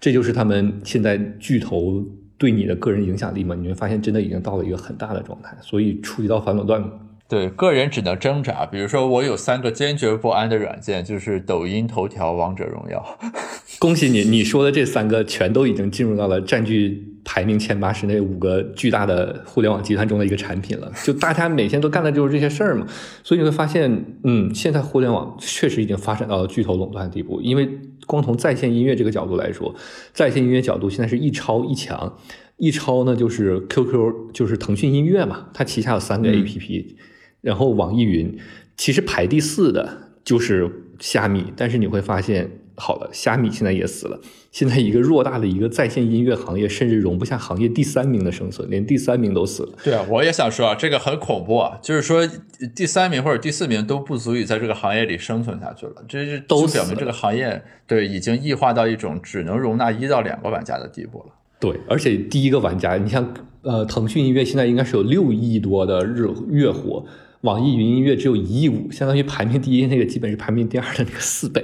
这就是他们现在巨头对你的个人影响力嘛？你会发现真的已经到了一个很大的状态，所以触及到反垄断。对个人只能挣扎，比如说我有三个坚决不安的软件，就是抖音、头条、王者荣耀。恭喜你，你说的这三个全都已经进入到了占据排名前八十那五个巨大的互联网集团中的一个产品了。就大家每天都干的就是这些事儿嘛，所以你会发现，嗯，现在互联网确实已经发展到了巨头垄断的地步。因为光从在线音乐这个角度来说，在线音乐角度现在是一超一强，一超呢就是 QQ，就是腾讯音乐嘛，它旗下有三个 APP。然后网易云其实排第四的就是虾米，但是你会发现，好了，虾米现在也死了。现在一个偌大的一个在线音乐行业，甚至容不下行业第三名的生存，连第三名都死了。对啊，我也想说啊，这个很恐怖啊，就是说第三名或者第四名都不足以在这个行业里生存下去了，这是都表明这个行业对已经异化到一种只能容纳一到两个玩家的地步了。对，而且第一个玩家，你像呃，腾讯音乐现在应该是有六亿多的日月活。网易云音乐只有一亿五，相当于排名第一那个基本是排名第二的那个四倍，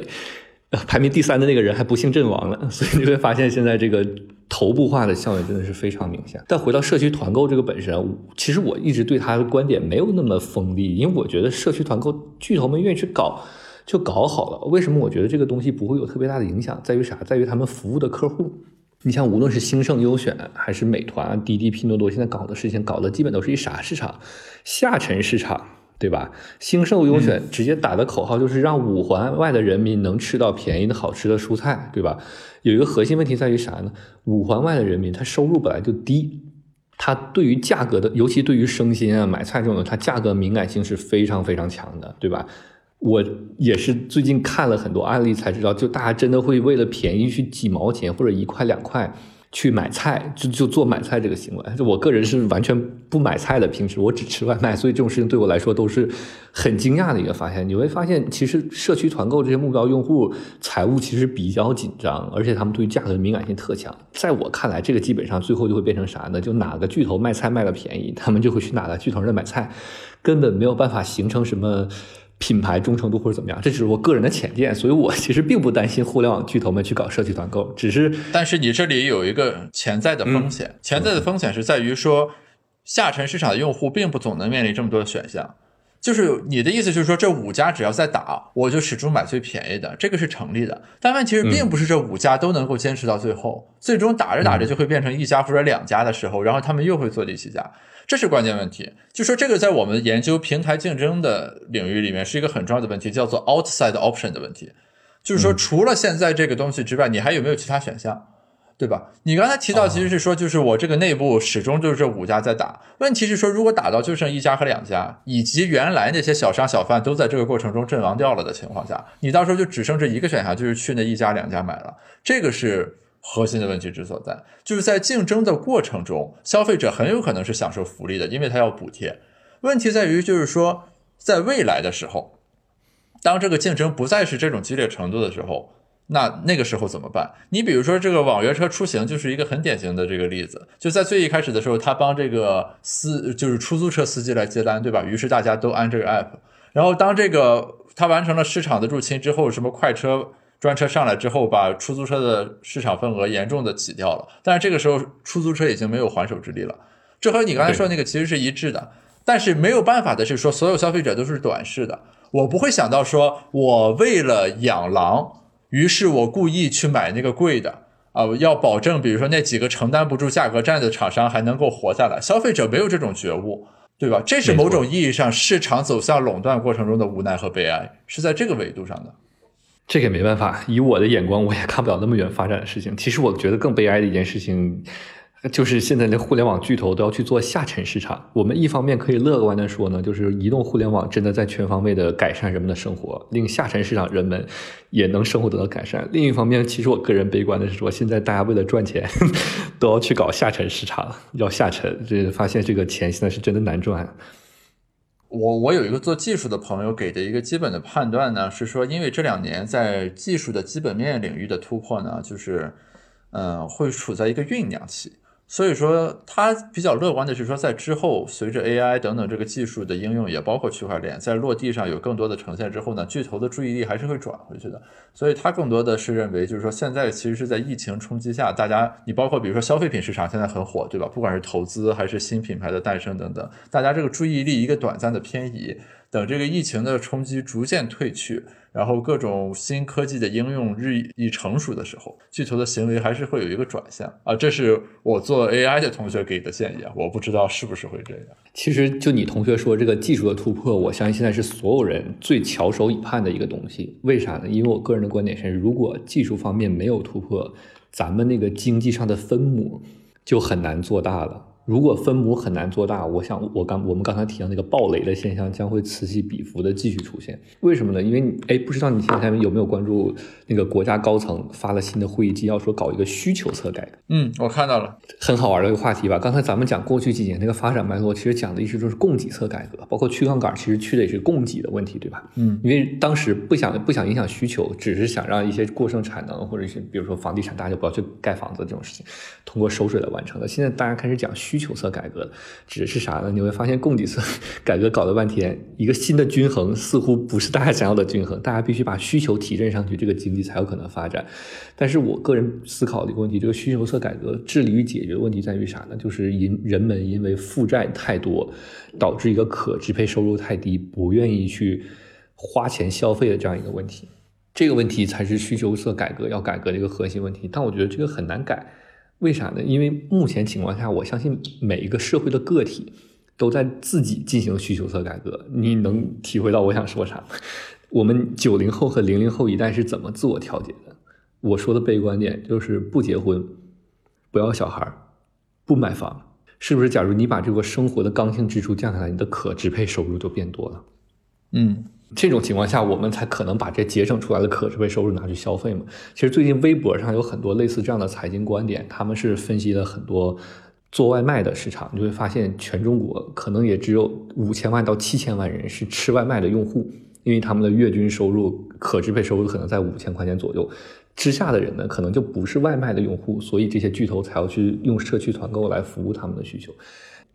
排名第三的那个人还不幸阵亡了。所以你会发现，现在这个头部化的效应真的是非常明显。但回到社区团购这个本身，其实我一直对他的观点没有那么锋利，因为我觉得社区团购巨头们愿意去搞就搞好了。为什么我觉得这个东西不会有特别大的影响？在于啥？在于他们服务的客户。你像无论是兴盛优选还是美团、滴滴、拼多多，现在搞的事情搞的基本都是一啥市场？下沉市场，对吧？兴盛优选直接打的口号就是让五环外的人民能吃到便宜的好吃的蔬菜，对吧？有一个核心问题在于啥呢？五环外的人民他收入本来就低，他对于价格的，尤其对于生鲜啊、买菜这种的，他价格敏感性是非常非常强的，对吧？我也是最近看了很多案例才知道，就大家真的会为了便宜去几毛钱或者一块两块去买菜，就就做买菜这个行为。就我个人是完全不买菜的，平时我只吃外卖，所以这种事情对我来说都是很惊讶的一个发现。你会发现，其实社区团购这些目标用户财务其实比较紧张，而且他们对于价格敏感性特强。在我看来，这个基本上最后就会变成啥呢？就哪个巨头卖菜卖的便宜，他们就会去哪个巨头那买菜，根本没有办法形成什么。品牌忠诚度或者怎么样，这只是我个人的浅见，所以我其实并不担心互联网巨头们去搞社区团购，只是，但是你这里有一个潜在的风险，潜在的风险是在于说，下沉市场的用户并不总能面临这么多的选项，就是你的意思就是说，这五家只要在打，我就始终买最便宜的，这个是成立的，但问题是并不是这五家都能够坚持到最后，最终打着打着就会变成一家或者两家的时候，然后他们又会坐地起价。这是关键问题，就说这个在我们研究平台竞争的领域里面是一个很重要的问题，叫做 outside option 的问题，就是说除了现在这个东西之外，你还有没有其他选项，对吧？你刚才提到其实是说，就是我这个内部始终就是这五家在打，问题是说如果打到就剩一家和两家，以及原来那些小商小贩都在这个过程中阵亡掉了的情况下，你到时候就只剩这一个选项，就是去那一家两家买了，这个是。核心的问题之所在，就是在竞争的过程中，消费者很有可能是享受福利的，因为他要补贴。问题在于，就是说，在未来的时候，当这个竞争不再是这种激烈程度的时候，那那个时候怎么办？你比如说，这个网约车出行就是一个很典型的这个例子。就在最一开始的时候，他帮这个司，就是出租车司机来接单，对吧？于是大家都安这个 app。然后当这个他完成了市场的入侵之后，什么快车。专车上来之后，把出租车的市场份额严重的挤掉了。但是这个时候，出租车已经没有还手之力了。这和你刚才说那个其实是一致的。但是没有办法的是说，所有消费者都是短视的。我不会想到说，我为了养狼，于是我故意去买那个贵的啊，要保证比如说那几个承担不住价格战的厂商还能够活下来。消费者没有这种觉悟。对吧？这是某种意义上市场走向垄断过程中的无奈和悲哀，是在这个维度上的。这个没办法，以我的眼光，我也看不了那么远发展的事情。其实我觉得更悲哀的一件事情。就是现在，连互联网巨头都要去做下沉市场。我们一方面可以乐观的说呢，就是移动互联网真的在全方位的改善人们的生活，令下沉市场人们也能生活得到改善。另一方面，其实我个人悲观的是说，现在大家为了赚钱，都要去搞下沉市场，要下沉，这发现这个钱现在是真的难赚。我我有一个做技术的朋友给的一个基本的判断呢，是说，因为这两年在技术的基本面领域的突破呢，就是，嗯，会处在一个酝酿期。所以说，他比较乐观的是说，在之后随着 AI 等等这个技术的应用，也包括区块链，在落地上有更多的呈现之后呢，巨头的注意力还是会转回去的。所以他更多的是认为，就是说现在其实是在疫情冲击下，大家你包括比如说消费品市场现在很火，对吧？不管是投资还是新品牌的诞生等等，大家这个注意力一个短暂的偏移，等这个疫情的冲击逐渐退去。然后各种新科技的应用日益成熟的时候，巨头的行为还是会有一个转向啊，这是我做 AI 的同学给的建议啊，我不知道是不是会这样。其实就你同学说这个技术的突破，我相信现在是所有人最翘首以盼的一个东西。为啥呢？因为我个人的观点是，如果技术方面没有突破，咱们那个经济上的分母就很难做大了。如果分母很难做大，我想我刚我们刚才提到那个暴雷的现象将会此起彼伏的继续出现。为什么呢？因为你哎，不知道你现在有没有关注那个国家高层发了新的会议纪要，说搞一个需求侧改革。嗯，我看到了，很好玩的一个话题吧。刚才咱们讲过去几年那个发展脉络，其实讲的一直都是供给侧改革，包括去杠杆，其实去的也是供给的问题，对吧？嗯，因为当时不想不想影响需求，只是想让一些过剩产能或者是比如说房地产，大家就不要去盖房子这种事情，通过收税来完成的。现在大家开始讲需需求侧改革。指的是啥呢？你会发现供给侧 改革搞了半天，一个新的均衡似乎不是大家想要的均衡。大家必须把需求提振上去，这个经济才有可能发展。但是我个人思考的一个问题，这个需求侧改革致力于解决的问题在于啥呢？就是因人们因为负债太多，导致一个可支配收入太低，不愿意去花钱消费的这样一个问题。这个问题才是需求侧改革要改革的一个核心问题。但我觉得这个很难改。为啥呢？因为目前情况下，我相信每一个社会的个体都在自己进行需求侧改革。你能体会到我想说啥？我们九零后和零零后一代是怎么自我调节的？我说的悲观点就是不结婚，不要小孩，不买房，是不是？假如你把这个生活的刚性支出降下来，你的可支配收入就变多了。嗯。这种情况下，我们才可能把这节省出来的可支配收入拿去消费嘛。其实最近微博上有很多类似这样的财经观点，他们是分析了很多做外卖的市场，你会发现全中国可能也只有五千万到七千万人是吃外卖的用户，因为他们的月均收入可支配收入可能在五千块钱左右之下的人呢，可能就不是外卖的用户，所以这些巨头才要去用社区团购来服务他们的需求。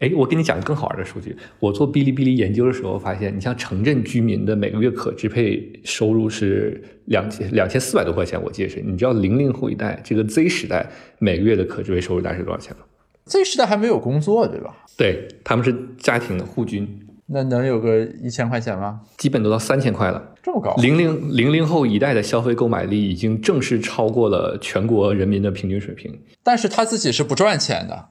哎，我给你讲个更好玩的数据。我做哔哩哔哩研究的时候发现，你像城镇居民的每个月可支配收入是两千两千四百多块钱，我记得是。你知道零零后一代这个 Z 时代每个月的可支配收入大概是多少钱吗？Z 时代还没有工作，对吧？对，他们是家庭的户均，那能有个一千块钱吗？基本都到三千块了，这么高。零零零零后一代的消费购买力已经正式超过了全国人民的平均水平，但是他自己是不赚钱的。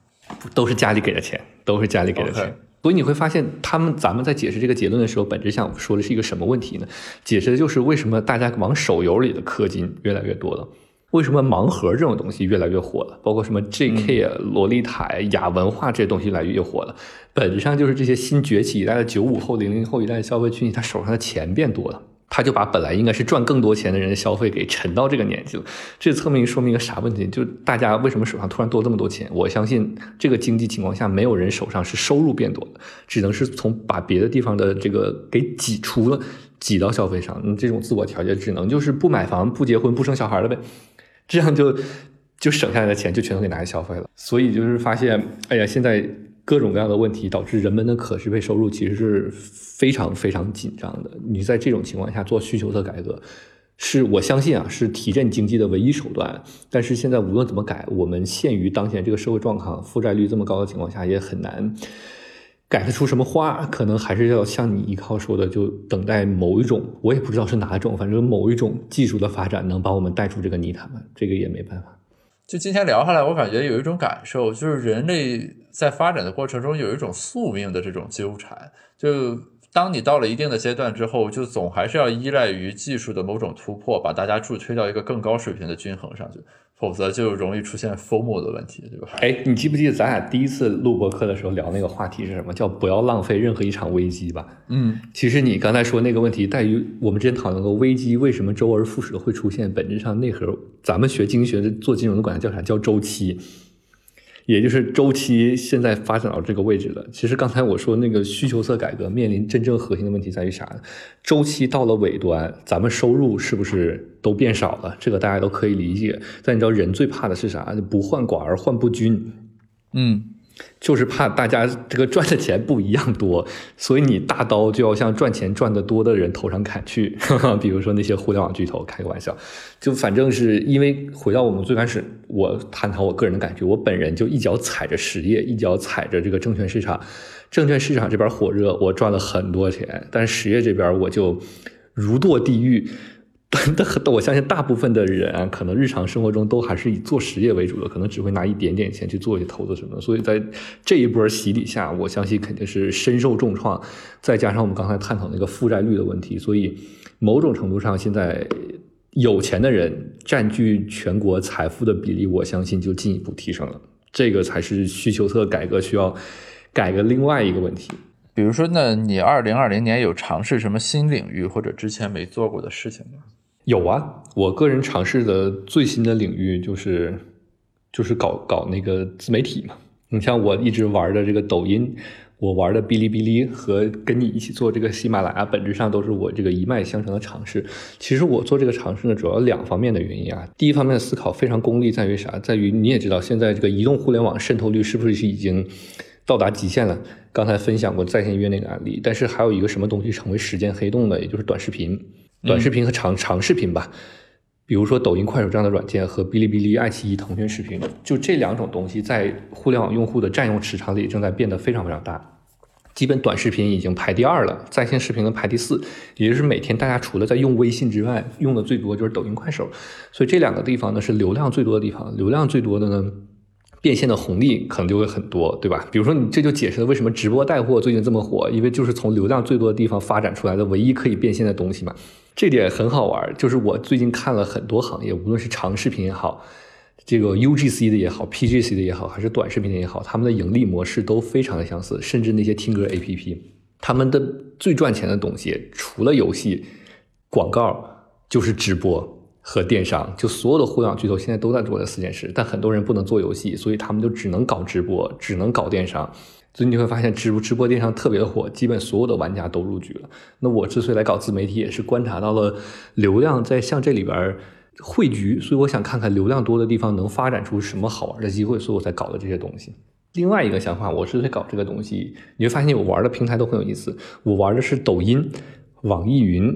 都是家里给的钱，都是家里给的钱，所以你会发现，他们咱们在解释这个结论的时候，本质上说的是一个什么问题呢？解释的就是为什么大家往手游里的氪金越来越多了，为什么盲盒这种东西越来越火了，包括什么 JK 啊、洛丽塔、亚文化这些东西越来越火了，本质上就是这些新崛起一代的九五后、零零后一代的消费群体，他手上的钱变多了。他就把本来应该是赚更多钱的人的消费给沉到这个年纪了，这侧面说明一个啥问题？就大家为什么手上突然多这么多钱？我相信这个经济情况下，没有人手上是收入变多的，只能是从把别的地方的这个给挤出了，挤到消费上。那这种自我调节只能就是不买房、不结婚、不生小孩了呗，这样就就省下来的钱就全都给拿去消费了。所以就是发现，哎呀，现在。各种各样的问题导致人们的可支配收入其实是非常非常紧张的。你在这种情况下做需求侧改革，是我相信啊，是提振经济的唯一手段。但是现在无论怎么改，我们限于当前这个社会状况，负债率这么高的情况下，也很难改得出什么花。可能还是要像你依靠说的，就等待某一种，我也不知道是哪种，反正某一种技术的发展能把我们带出这个泥潭。这个也没办法。就今天聊下来，我感觉有一种感受，就是人类。在发展的过程中有一种宿命的这种纠缠，就当你到了一定的阶段之后，就总还是要依赖于技术的某种突破，把大家助推到一个更高水平的均衡上去。否则就容易出现 FOMO 的问题，对吧？哎，你记不记得咱俩第一次录播课的时候聊那个话题是什么？叫不要浪费任何一场危机吧。嗯，其实你刚才说那个问题在于，我们之前讨论过危机为什么周而复始的会出现，本质上内核，咱们学经济学的做金融的管它叫啥？叫周期。也就是周期现在发展到这个位置了。其实刚才我说那个需求侧改革面临真正核心的问题在于啥？周期到了尾端，咱们收入是不是都变少了？这个大家都可以理解。但你知道人最怕的是啥？不患寡而患不均。嗯。就是怕大家这个赚的钱不一样多，所以你大刀就要向赚钱赚得多的人头上砍去。比如说那些互联网巨头，开个玩笑，就反正是因为回到我们最开始，我探讨我个人的感觉，我本人就一脚踩着实业，一脚踩着这个证券市场，证券市场这边火热，我赚了很多钱，但实业这边我就如堕地狱。但我相信大部分的人，可能日常生活中都还是以做实业为主的，可能只会拿一点点钱去做一些投资什么的。所以在这一波洗礼下，我相信肯定是深受重创。再加上我们刚才探讨那个负债率的问题，所以某种程度上，现在有钱的人占据全国财富的比例，我相信就进一步提升了。这个才是需求侧改革需要改革另外一个问题。比如说，那你二零二零年有尝试什么新领域或者之前没做过的事情吗？有啊，我个人尝试的最新的领域就是就是搞搞那个自媒体嘛。你像我一直玩的这个抖音，我玩的哔哩哔哩和跟你一起做这个喜马拉雅，本质上都是我这个一脉相承的尝试。其实我做这个尝试呢，主要两方面的原因啊。第一方面的思考非常功利，在于啥？在于你也知道，现在这个移动互联网渗透率是不是已经到达极限了？刚才分享过在线音乐那个案例，但是还有一个什么东西成为时间黑洞的，也就是短视频。短视频和长长视频吧，比如说抖音、快手这样的软件和哔哩哔哩、爱奇艺、腾讯视频，就这两种东西在互联网用户的占用时长里正在变得非常非常大。基本短视频已经排第二了，在线视频呢排第四，也就是每天大家除了在用微信之外，用的最多就是抖音、快手。所以这两个地方呢是流量最多的地方，流量最多的呢。变现的红利可能就会很多，对吧？比如说，你这就解释了为什么直播带货最近这么火，因为就是从流量最多的地方发展出来的唯一可以变现的东西嘛。这点很好玩，就是我最近看了很多行业，无论是长视频也好，这个 UGC 的也好，PGC 的也好，还是短视频的也好，他们的盈利模式都非常的相似，甚至那些听歌 APP，他们的最赚钱的东西，除了游戏、广告，就是直播。和电商，就所有的互联网巨头现在都在做这四件事，但很多人不能做游戏，所以他们就只能搞直播，只能搞电商。所以你会发现，直播直播电商特别的火，基本所有的玩家都入局了。那我之所以来搞自媒体，也是观察到了流量在向这里边汇聚，所以我想看看流量多的地方能发展出什么好玩的机会，所以我才搞的这些东西。另外一个想法，我是在搞这个东西，你会发现我玩的平台都很有意思。我玩的是抖音、网易云。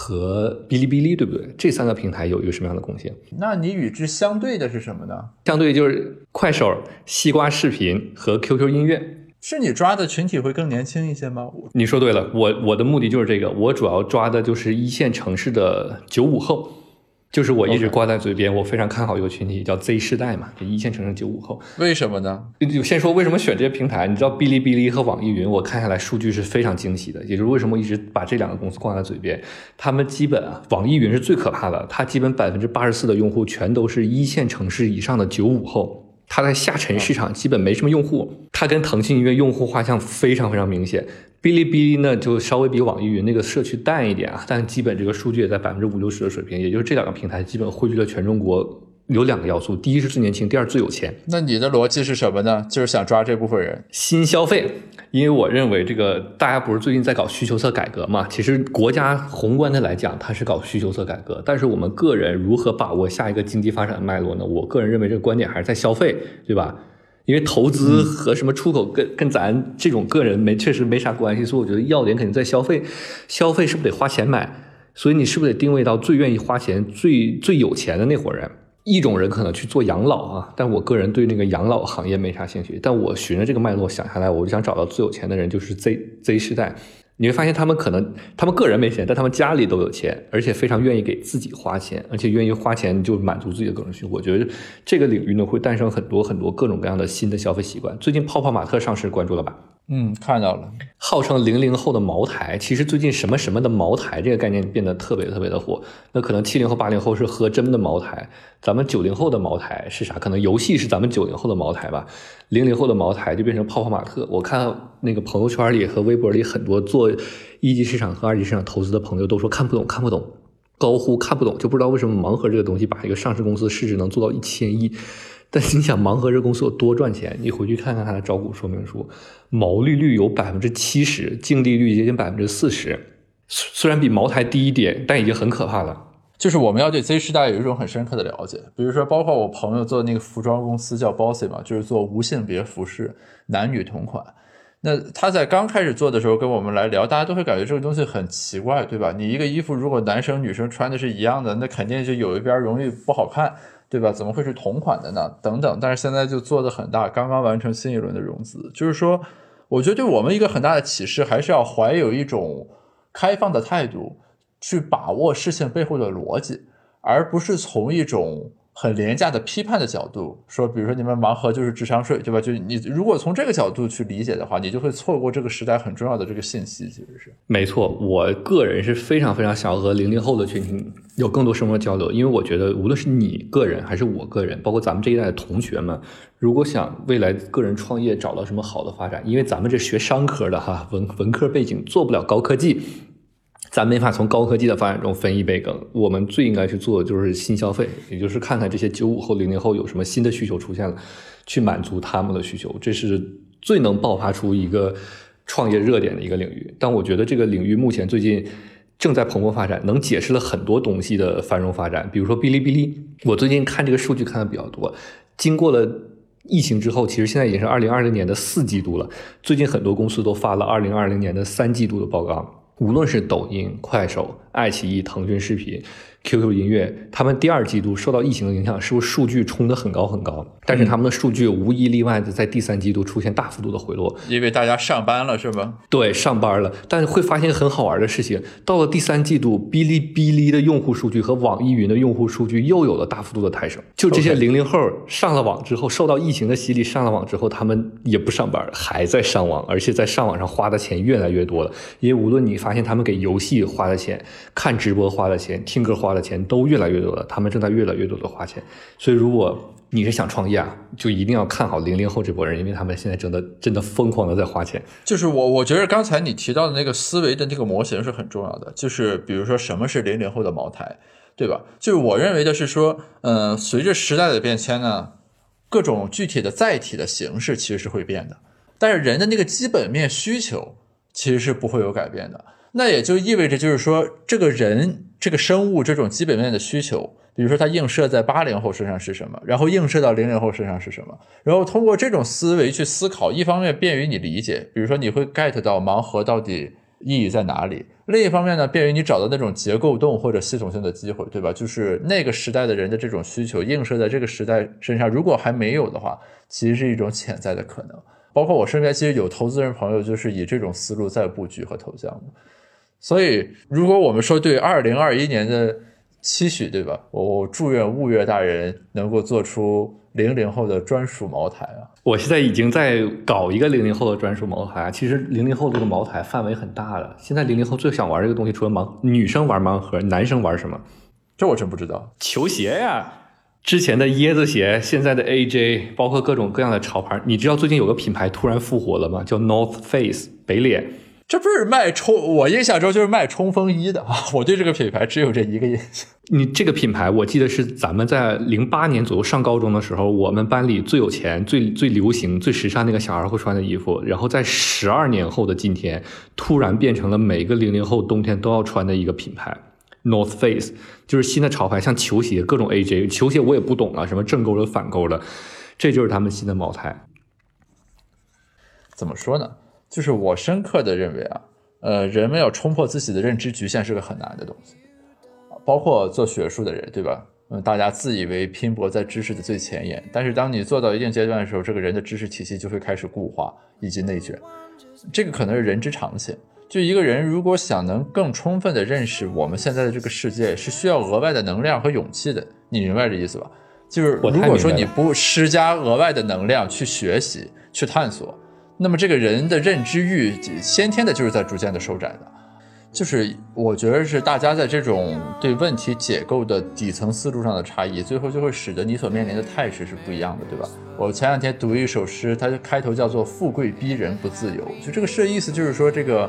和哔哩哔哩，对不对？这三个平台有一个什么样的贡献？那你与之相对的是什么呢？相对就是快手、西瓜视频和 QQ 音乐。是你抓的群体会更年轻一些吗？你说对了，我我的目的就是这个，我主要抓的就是一线城市的九五后。就是我一直挂在嘴边，我非常看好一个群体，叫 Z 世代嘛，就一线城市九五后。为什么呢？就先说为什么选这些平台。你知道哔哩哔哩和网易云，我看下来数据是非常惊喜的。也就是为什么一直把这两个公司挂在嘴边，他们基本啊，网易云是最可怕的，它基本百分之八十四的用户全都是一线城市以上的九五后。它在下沉市场基本没什么用户，它跟腾讯音乐用户画像非常非常明显。哔哩哔哩呢，就稍微比网易云那个社区淡一点啊，但基本这个数据也在百分之五六十的水平，也就是这两个平台基本汇聚了全中国。有两个要素，第一是最年轻，第二最有钱。那你的逻辑是什么呢？就是想抓这部分人新消费，因为我认为这个大家不是最近在搞需求侧改革嘛？其实国家宏观的来讲，它是搞需求侧改革，但是我们个人如何把握下一个经济发展的脉络呢？我个人认为这个观点还是在消费，对吧？因为投资和什么出口跟跟咱这种个人没确实没啥关系，所以我觉得要点肯定在消费，消费是不是得花钱买？所以你是不是得定位到最愿意花钱、最最有钱的那伙人？一种人可能去做养老啊，但我个人对那个养老行业没啥兴趣。但我循着这个脉络想下来，我就想找到最有钱的人，就是 Z Z 世代。你会发现他们可能他们个人没钱，但他们家里都有钱，而且非常愿意给自己花钱，而且愿意花钱就满足自己的个人需求。我觉得这个领域呢会诞生很多很多各种各样的新的消费习惯。最近泡泡玛特上市，关注了吧？嗯，看到了。号称零零后的茅台，其实最近什么什么的茅台这个概念变得特别特别的火。那可能七零后、八零后是喝真的茅台，咱们九零后的茅台是啥？可能游戏是咱们九零后的茅台吧。零零后的茅台就变成泡泡玛特。我看那个朋友圈里和微博里很多做一级市场和二级市场投资的朋友都说看不懂，看不懂，高呼看不懂，就不知道为什么盲盒这个东西把一个上市公司市值能做到一千亿。但是你想，盲盒这公司有多赚钱？你回去看看它的招股说明书，毛利率有百分之七十，净利率接近百分之四十。虽然比茅台低一点，但已经很可怕了。就是我们要对 Z 时代有一种很深刻的了解，比如说，包括我朋友做那个服装公司叫 Bossy 嘛，就是做无性别服饰，男女同款。那他在刚开始做的时候跟我们来聊，大家都会感觉这个东西很奇怪，对吧？你一个衣服如果男生女生穿的是一样的，那肯定就有一边容易不好看。对吧？怎么会是同款的呢？等等，但是现在就做的很大，刚刚完成新一轮的融资。就是说，我觉得对我们一个很大的启示，还是要怀有一种开放的态度，去把握事情背后的逻辑，而不是从一种。很廉价的批判的角度说，比如说你们盲盒就是智商税，对吧？就你如果从这个角度去理解的话，你就会错过这个时代很重要的这个信息。其实是没错，我个人是非常非常想要和零零后的群体有更多生活交流，因为我觉得无论是你个人还是我个人，包括咱们这一代的同学们，如果想未来个人创业找到什么好的发展，因为咱们这学商科的哈文文科背景做不了高科技。咱没法从高科技的发展中分一杯羹，我们最应该去做的就是新消费，也就是看看这些九五后、零零后有什么新的需求出现了，去满足他们的需求，这是最能爆发出一个创业热点的一个领域。但我觉得这个领域目前最近正在蓬勃发展，能解释了很多东西的繁荣发展。比如说哔哩哔哩，我最近看这个数据看的比较多，经过了疫情之后，其实现在已经是二零二零年的四季度了，最近很多公司都发了二零二零年的三季度的报告。无论是抖音、快手、爱奇艺、腾讯视频。QQ 音乐，他们第二季度受到疫情的影响，是不是数据冲得很高很高？但是他们的数据无一例外的在第三季度出现大幅度的回落，因为大家上班了，是吧？对，上班了。但是会发现很好玩的事情，到了第三季度，哔哩哔哩的用户数据和网易云的用户数据又有了大幅度的抬升。就这些零零后上了网之后，受到疫情的洗礼，上了网之后，他们也不上班，还在上网，而且在上网上花的钱越来越多了。因为无论你发现他们给游戏花的钱、看直播花的钱、听歌花的。钱都越来越多了，他们正在越来越多的花钱，所以如果你是想创业啊，就一定要看好零零后这波人，因为他们现在真的真的疯狂的在花钱。就是我我觉得刚才你提到的那个思维的那个模型是很重要的，就是比如说什么是零零后的茅台，对吧？就是我认为的是说，嗯，随着时代的变迁呢，各种具体的载体的形式其实是会变的，但是人的那个基本面需求其实是不会有改变的。那也就意味着，就是说，这个人、这个生物这种基本面的需求，比如说它映射在八零后身上是什么，然后映射到零零后身上是什么，然后通过这种思维去思考，一方面便于你理解，比如说你会 get 到盲盒到底意义在哪里；另一方面呢，便于你找到那种结构洞或者系统性的机会，对吧？就是那个时代的人的这种需求映射在这个时代身上，如果还没有的话，其实是一种潜在的可能。包括我身边其实有投资人朋友，就是以这种思路在布局和投项目。所以，如果我们说对二零二一年的期许，对吧？我祝愿物月大人能够做出零零后的专属茅台啊！我现在已经在搞一个零零后的专属茅台。其实零零后这个茅台范围很大的。现在零零后最想玩这个东西，除了盲女生玩盲盒，男生玩什么？这我真不知道。球鞋呀，之前的椰子鞋，现在的 AJ，包括各种各样的潮牌。你知道最近有个品牌突然复活了吗？叫 North Face 北脸。这不是卖冲，我印象中就是卖冲锋衣的啊！我对这个品牌只有这一个印象。你这个品牌，我记得是咱们在零八年左右上高中的时候，我们班里最有钱、最最流行、最时尚那个小孩会穿的衣服。然后在十二年后的今天，突然变成了每个零零后冬天都要穿的一个品牌，North Face，就是新的潮牌，像球鞋，各种 AJ 球鞋我也不懂啊，什么正勾的、反勾的，这就是他们新的茅台。怎么说呢？就是我深刻的认为啊，呃，人们要冲破自己的认知局限是个很难的东西，包括做学术的人，对吧？嗯，大家自以为拼搏在知识的最前沿，但是当你做到一定阶段的时候，这个人的知识体系就会开始固化以及内卷，这个可能是人之常情。就一个人如果想能更充分的认识我们现在的这个世界，是需要额外的能量和勇气的。你明白这意思吧？就是如果说你不施加额外的能量去学习、去探索，那么这个人的认知欲先天的就是在逐渐的收窄的。就是我觉得是大家在这种对问题解构的底层思路上的差异，最后就会使得你所面临的态势是不一样的，对吧？我前两天读一首诗，它开头叫做“富贵逼人不自由”，就这个诗的意思就是说，这个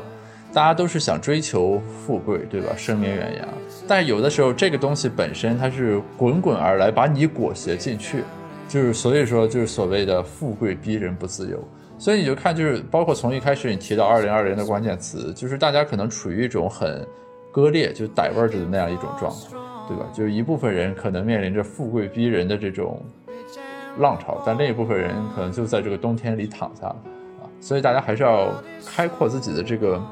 大家都是想追求富贵，对吧？声名远扬，但有的时候这个东西本身它是滚滚而来，把你裹挟进去，就是所以说就是所谓的“富贵逼人不自由”。所以你就看，就是包括从一开始你提到二零二零的关键词，就是大家可能处于一种很割裂，就 diverge 的那样一种状态，对吧？就是一部分人可能面临着富贵逼人的这种浪潮，但另一部分人可能就在这个冬天里躺下了啊。所以大家还是要开阔自己的这个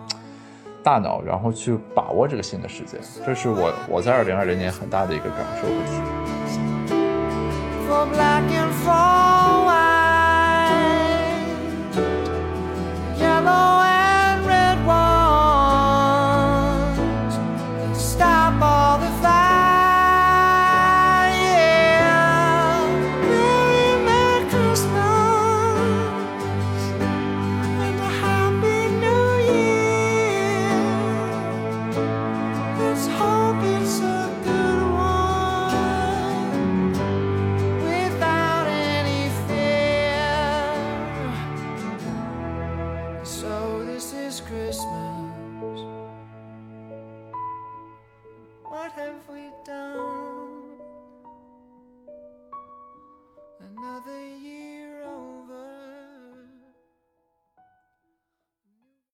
大脑，然后去把握这个新的世界。这是我我在二零二零年很大的一个感受和体验。Oh.